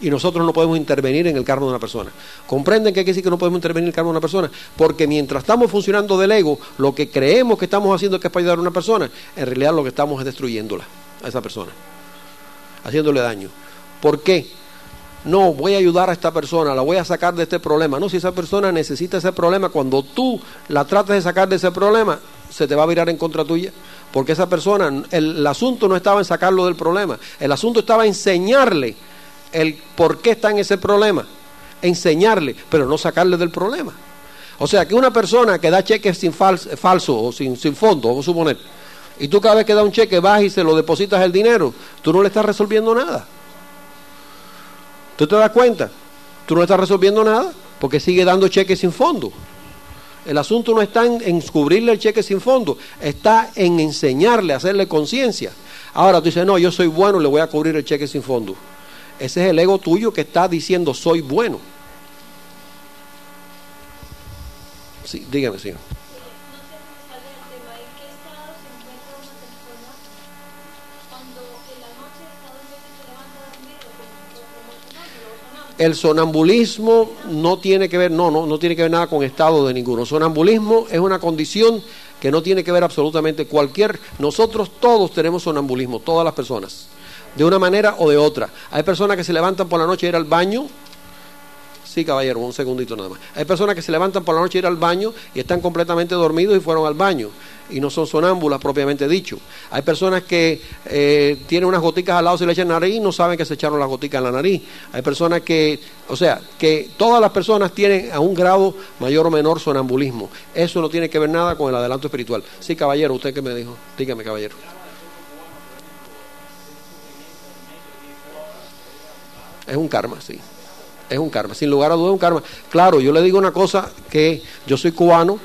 Y nosotros no podemos intervenir en el karma de una persona. ¿Comprenden qué quiere decir que no podemos intervenir en el karma de una persona? Porque mientras estamos funcionando del ego, lo que creemos que estamos haciendo que es para ayudar a una persona, en realidad lo que estamos es destruyéndola, a esa persona. Haciéndole daño. ¿Por qué? No, voy a ayudar a esta persona, la voy a sacar de este problema. No, si esa persona necesita ese problema, cuando tú la tratas de sacar de ese problema, se te va a virar en contra tuya. Porque esa persona, el, el asunto no estaba en sacarlo del problema, el asunto estaba en enseñarle el por qué está en ese problema. Enseñarle, pero no sacarle del problema. O sea, que una persona que da cheques sin fals- falso o sin, sin fondo, vamos a suponer, y tú cada vez que da un cheque vas y se lo depositas el dinero, tú no le estás resolviendo nada. ¿Tú te das cuenta? Tú no estás resolviendo nada porque sigue dando cheques sin fondo. El asunto no está en, cubrirle el cheque sin fondo, está en enseñarle, hacerle conciencia. Ahora tú dices, no, yo soy bueno, le voy a cubrir el cheque sin fondo. Ese es el ego tuyo que está diciendo, soy bueno. Sí, dígame, señor. El sonambulismo no tiene que ver, no, no, no tiene que ver nada con estado de ninguno. Sonambulismo es una condición que no tiene que ver absolutamente cualquier. Nosotros todos tenemos sonambulismo, todas las personas, de una manera o de otra. Hay personas que se levantan por la noche a ir al baño. Sí, caballero, un segundito nada más. Hay personas que se levantan por la noche a ir al baño y están completamente dormidos y fueron al baño y no son sonámbulas propiamente dicho. Hay personas que eh, tienen unas goticas al lado, se le echan nariz y no saben que se echaron las goticas en la nariz. Hay personas que, o sea, que todas las personas tienen a un grado mayor o menor sonambulismo. Eso no tiene que ver nada con el adelanto espiritual. Sí, caballero, usted que me dijo. Dígame, caballero. Es un karma, sí. Es un karma, sin lugar a dudas es un karma. Claro, yo le digo una cosa que yo soy cubano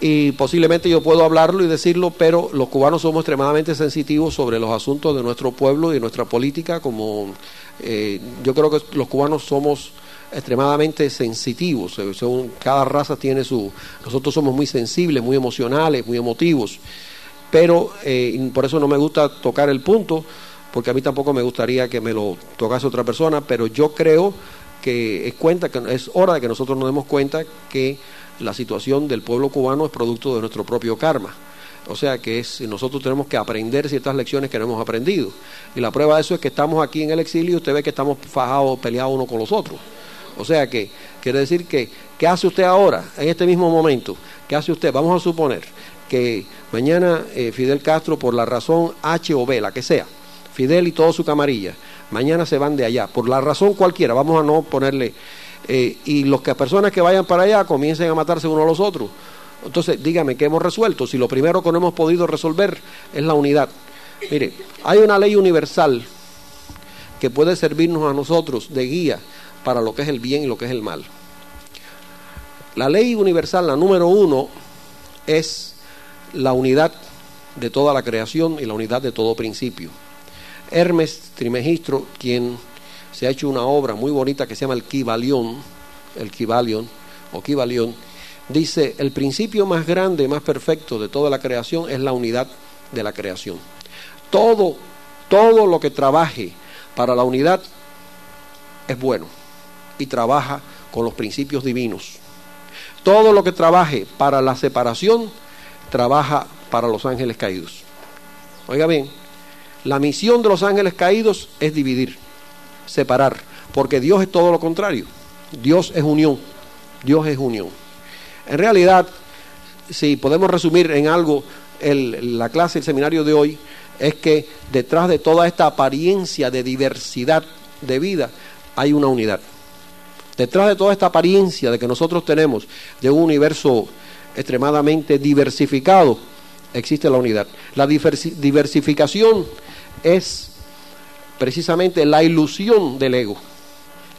y posiblemente yo puedo hablarlo y decirlo, pero los cubanos somos extremadamente sensitivos sobre los asuntos de nuestro pueblo y de nuestra política, como eh, yo creo que los cubanos somos extremadamente sensitivos, eh, cada raza tiene su, nosotros somos muy sensibles, muy emocionales, muy emotivos, pero eh, por eso no me gusta tocar el punto, porque a mí tampoco me gustaría que me lo tocase otra persona, pero yo creo que es cuenta que es hora de que nosotros nos demos cuenta que la situación del pueblo cubano es producto de nuestro propio karma. O sea que es, nosotros tenemos que aprender ciertas lecciones que no hemos aprendido. Y la prueba de eso es que estamos aquí en el exilio y usted ve que estamos fajados, peleados uno con los otros. O sea que quiere decir que, ¿qué hace usted ahora, en este mismo momento? ¿Qué hace usted? Vamos a suponer que mañana eh, Fidel Castro, por la razón H o B, la que sea, Fidel y toda su camarilla, mañana se van de allá, por la razón cualquiera, vamos a no ponerle, eh, y los que personas que vayan para allá comiencen a matarse unos a los otros. Entonces, dígame, ¿qué hemos resuelto? Si lo primero que no hemos podido resolver es la unidad. Mire, hay una ley universal que puede servirnos a nosotros de guía para lo que es el bien y lo que es el mal. La ley universal, la número uno, es la unidad de toda la creación y la unidad de todo principio. Hermes Trimegistro, quien se ha hecho una obra muy bonita que se llama el Kibalión, el Kibalión o Kibalión, dice, el principio más grande, más perfecto de toda la creación es la unidad de la creación. Todo, todo lo que trabaje para la unidad es bueno y trabaja con los principios divinos. Todo lo que trabaje para la separación, trabaja para los ángeles caídos. Oiga bien, la misión de los ángeles caídos es dividir, separar, porque Dios es todo lo contrario. Dios es unión, Dios es unión. En realidad, si podemos resumir en algo la clase, el seminario de hoy, es que detrás de toda esta apariencia de diversidad de vida hay una unidad. Detrás de toda esta apariencia de que nosotros tenemos de un universo extremadamente diversificado, existe la unidad. La diversi- diversificación es precisamente la ilusión del ego.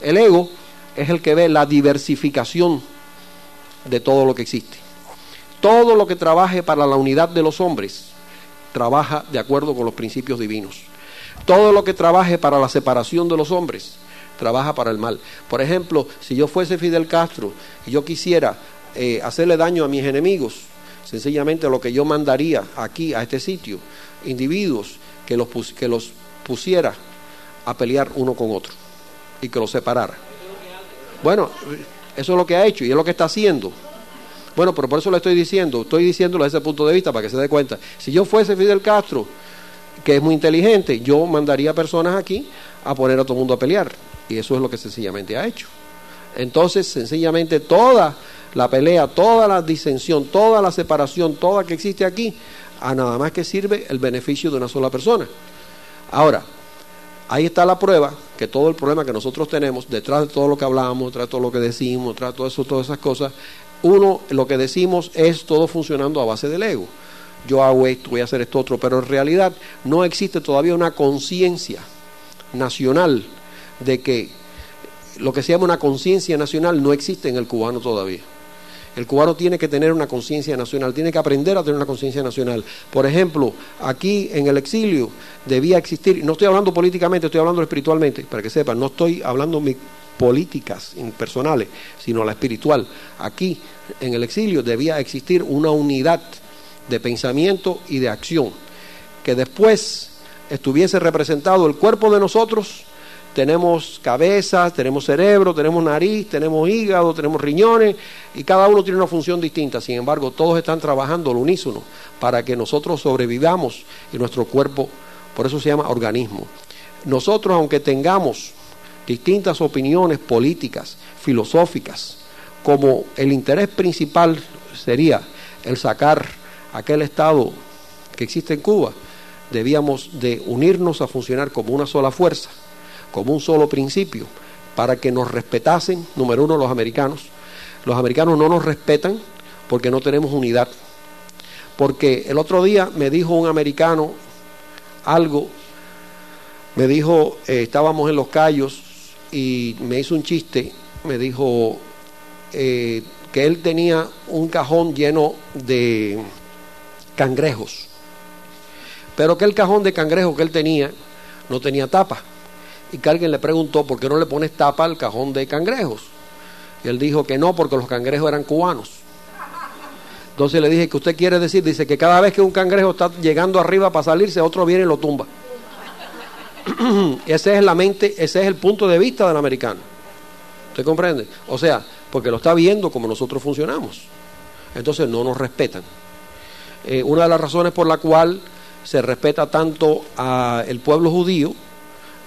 El ego es el que ve la diversificación de todo lo que existe. Todo lo que trabaje para la unidad de los hombres trabaja de acuerdo con los principios divinos. Todo lo que trabaje para la separación de los hombres trabaja para el mal. Por ejemplo, si yo fuese Fidel Castro y yo quisiera eh, hacerle daño a mis enemigos, sencillamente lo que yo mandaría aquí, a este sitio, individuos que los, que los pusiera a pelear uno con otro y que los separara. Bueno, eso es lo que ha hecho y es lo que está haciendo. Bueno, pero por eso le estoy diciendo, estoy diciéndolo desde ese punto de vista para que se dé cuenta. Si yo fuese Fidel Castro, que es muy inteligente, yo mandaría personas aquí a poner a todo el mundo a pelear. Y eso es lo que sencillamente ha hecho. Entonces, sencillamente toda la pelea, toda la disensión, toda la separación, toda que existe aquí, a nada más que sirve el beneficio de una sola persona. Ahora, ahí está la prueba que todo el problema que nosotros tenemos, detrás de todo lo que hablamos, detrás de todo lo que decimos, detrás de todo eso, todas esas cosas, uno, lo que decimos es todo funcionando a base del ego. Yo hago esto, voy a hacer esto otro, pero en realidad no existe todavía una conciencia nacional de que lo que se llama una conciencia nacional no existe en el cubano todavía. El cubano tiene que tener una conciencia nacional, tiene que aprender a tener una conciencia nacional. Por ejemplo, aquí en el exilio debía existir, no estoy hablando políticamente, estoy hablando espiritualmente, para que sepan, no estoy hablando mis políticas personales, sino la espiritual. Aquí en el exilio debía existir una unidad de pensamiento y de acción, que después estuviese representado el cuerpo de nosotros tenemos cabeza, tenemos cerebro, tenemos nariz, tenemos hígado, tenemos riñones y cada uno tiene una función distinta. Sin embargo, todos están trabajando al unísono para que nosotros sobrevivamos y nuestro cuerpo, por eso se llama organismo. Nosotros, aunque tengamos distintas opiniones políticas, filosóficas, como el interés principal sería el sacar aquel Estado que existe en Cuba, debíamos de unirnos a funcionar como una sola fuerza como un solo principio, para que nos respetasen, número uno, los americanos. Los americanos no nos respetan porque no tenemos unidad. Porque el otro día me dijo un americano algo, me dijo, eh, estábamos en los callos y me hizo un chiste, me dijo eh, que él tenía un cajón lleno de cangrejos, pero que el cajón de cangrejos que él tenía no tenía tapa y que alguien le preguntó por qué no le pones tapa al cajón de cangrejos. Y él dijo que no, porque los cangrejos eran cubanos. Entonces le dije, ¿qué usted quiere decir? Dice que cada vez que un cangrejo está llegando arriba para salirse, otro viene y lo tumba. ese es la mente, ese es el punto de vista del americano. ¿Usted comprende? O sea, porque lo está viendo como nosotros funcionamos. Entonces no nos respetan. Eh, una de las razones por la cual se respeta tanto al pueblo judío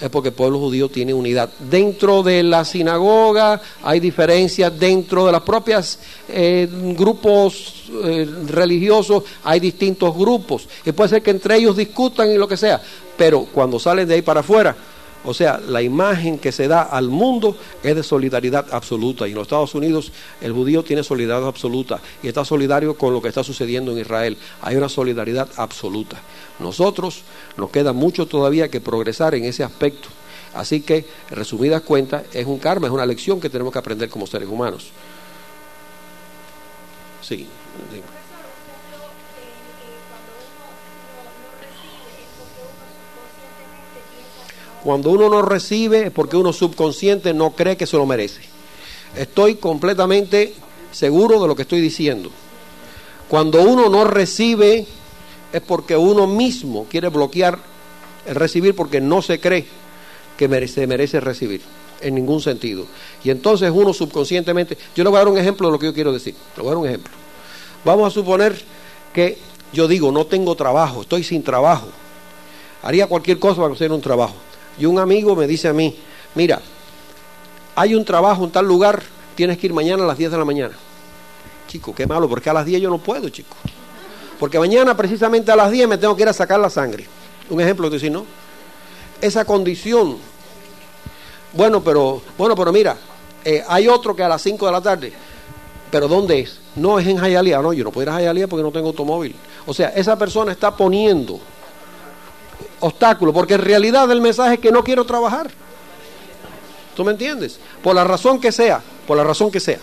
es porque el pueblo judío tiene unidad. Dentro de la sinagoga hay diferencias, dentro de los propios eh, grupos eh, religiosos hay distintos grupos. Y puede ser que entre ellos discutan y lo que sea, pero cuando salen de ahí para afuera, o sea, la imagen que se da al mundo es de solidaridad absoluta. Y en los Estados Unidos el judío tiene solidaridad absoluta y está solidario con lo que está sucediendo en Israel. Hay una solidaridad absoluta. Nosotros nos queda mucho todavía que progresar en ese aspecto. Así que, resumidas cuentas, es un karma, es una lección que tenemos que aprender como seres humanos. Sí. Cuando uno no recibe es porque uno subconsciente no cree que se lo merece. Estoy completamente seguro de lo que estoy diciendo. Cuando uno no recibe es porque uno mismo quiere bloquear el recibir porque no se cree que merece, merece recibir en ningún sentido. Y entonces uno subconscientemente, yo le voy a dar un ejemplo de lo que yo quiero decir, le voy a dar un ejemplo. Vamos a suponer que yo digo, no tengo trabajo, estoy sin trabajo. Haría cualquier cosa para conseguir un trabajo. Y un amigo me dice a mí, mira, hay un trabajo en tal lugar, tienes que ir mañana a las 10 de la mañana. Chico, qué malo, porque a las 10 yo no puedo, chico. Porque mañana precisamente a las 10 me tengo que ir a sacar la sangre. Un ejemplo de decir, ¿no? Esa condición. Bueno, pero, bueno, pero mira, eh, hay otro que a las 5 de la tarde. ¿Pero dónde es? No, es en Jayalía. No, yo no puedo ir a Jayalía porque no tengo automóvil. O sea, esa persona está poniendo obstáculos, porque en realidad el mensaje es que no quiero trabajar. ¿Tú me entiendes? Por la razón que sea, por la razón que sea.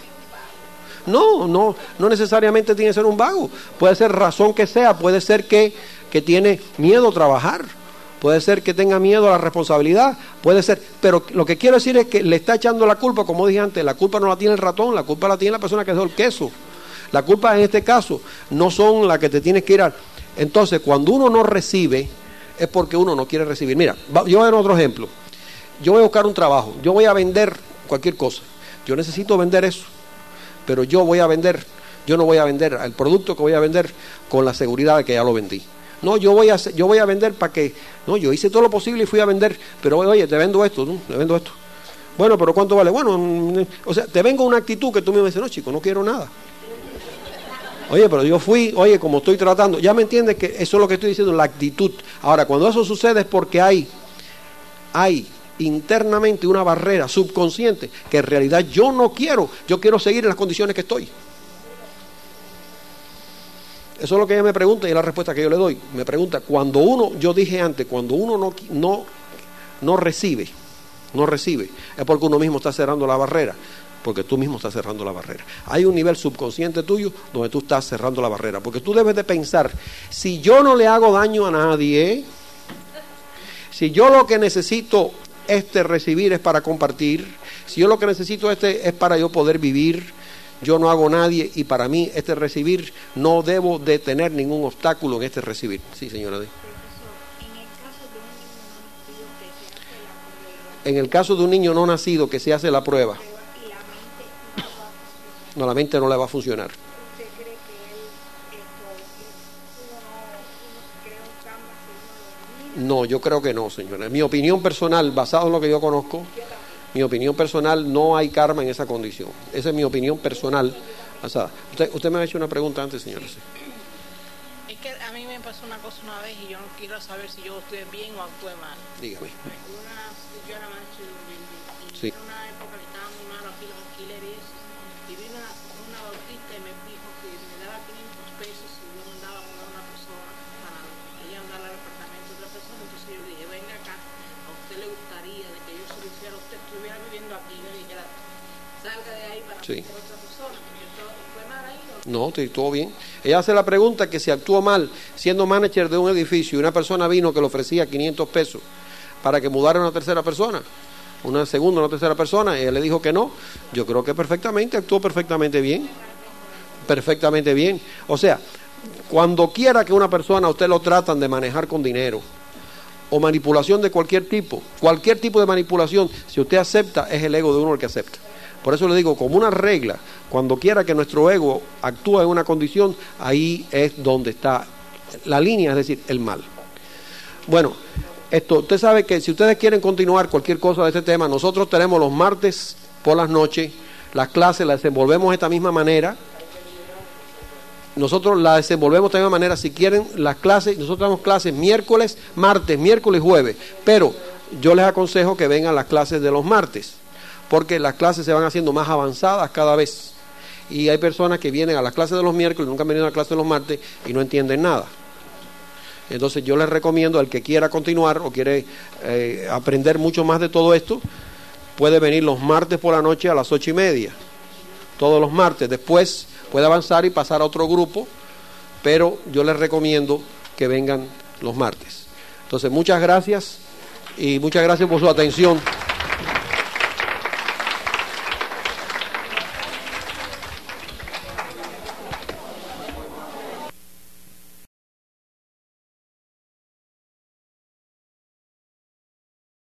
No, no, no necesariamente tiene que ser un vago. Puede ser razón que sea, puede ser que, que tiene miedo a trabajar, puede ser que tenga miedo a la responsabilidad, puede ser, pero lo que quiero decir es que le está echando la culpa, como dije antes, la culpa no la tiene el ratón, la culpa la tiene la persona que dejó el queso. La culpa en este caso no son las que te tienes que ir a... Entonces, cuando uno no recibe, es porque uno no quiere recibir. Mira, yo voy a dar otro ejemplo. Yo voy a buscar un trabajo, yo voy a vender cualquier cosa. Yo necesito vender eso, pero yo voy a vender, yo no voy a vender el producto que voy a vender con la seguridad de que ya lo vendí. No, yo voy a yo voy a vender para que, no, yo hice todo lo posible y fui a vender, pero oye, te vendo esto, te vendo esto. Bueno, pero ¿cuánto vale? Bueno, mm, o sea, te vengo una actitud que tú me dices, no, chico, no quiero nada. Oye, pero yo fui, oye, como estoy tratando, ya me entiendes que eso es lo que estoy diciendo, la actitud. Ahora, cuando eso sucede es porque hay, hay internamente una barrera subconsciente que en realidad yo no quiero, yo quiero seguir en las condiciones que estoy. Eso es lo que ella me pregunta y es la respuesta que yo le doy. Me pregunta, cuando uno, yo dije antes, cuando uno no, no, no recibe, no recibe, es porque uno mismo está cerrando la barrera, porque tú mismo estás cerrando la barrera. Hay un nivel subconsciente tuyo donde tú estás cerrando la barrera, porque tú debes de pensar, si yo no le hago daño a nadie, si yo lo que necesito este recibir es para compartir, si yo lo que necesito este es para yo poder vivir, yo no hago nadie y para mí este recibir no debo de tener ningún obstáculo en este recibir. Sí, señora. En el caso de un niño no nacido que se hace la prueba, no, la mente no le va a funcionar. No, yo creo que no, señora. Mi opinión personal, basado en lo que yo conozco, mi opinión personal, no hay karma en esa condición. Esa es mi opinión personal. basada. Usted, usted me ha hecho una pregunta antes, señora. Sí. Es que a mí me pasó una cosa una vez y yo no quiero saber si yo actué bien o actué mal. Dígame. Ahí. ¿no? Todo bien. Ella hace la pregunta que si actuó mal siendo manager de un edificio y una persona vino que le ofrecía 500 pesos para que mudara a una tercera persona, una segunda, una tercera persona, ella le dijo que no. Yo creo que perfectamente, actuó perfectamente bien. Perfectamente bien. O sea, cuando quiera que una persona usted lo tratan de manejar con dinero o manipulación de cualquier tipo, cualquier tipo de manipulación, si usted acepta, es el ego de uno el que acepta. Por eso le digo, como una regla, cuando quiera que nuestro ego actúe en una condición, ahí es donde está la línea, es decir, el mal. Bueno, esto, usted sabe que si ustedes quieren continuar cualquier cosa de este tema, nosotros tenemos los martes por las noches, las clases las desenvolvemos de esta misma manera. Nosotros las desenvolvemos de la misma manera. Si quieren las clases, nosotros tenemos clases miércoles, martes, miércoles, jueves. Pero yo les aconsejo que vengan las clases de los martes, porque las clases se van haciendo más avanzadas cada vez. Y hay personas que vienen a las clases de los miércoles, nunca han venido a la clase de los martes y no entienden nada. Entonces yo les recomiendo al que quiera continuar o quiere eh, aprender mucho más de todo esto, puede venir los martes por la noche a las ocho y media, todos los martes. Después puede avanzar y pasar a otro grupo, pero yo les recomiendo que vengan los martes. Entonces muchas gracias y muchas gracias por su atención.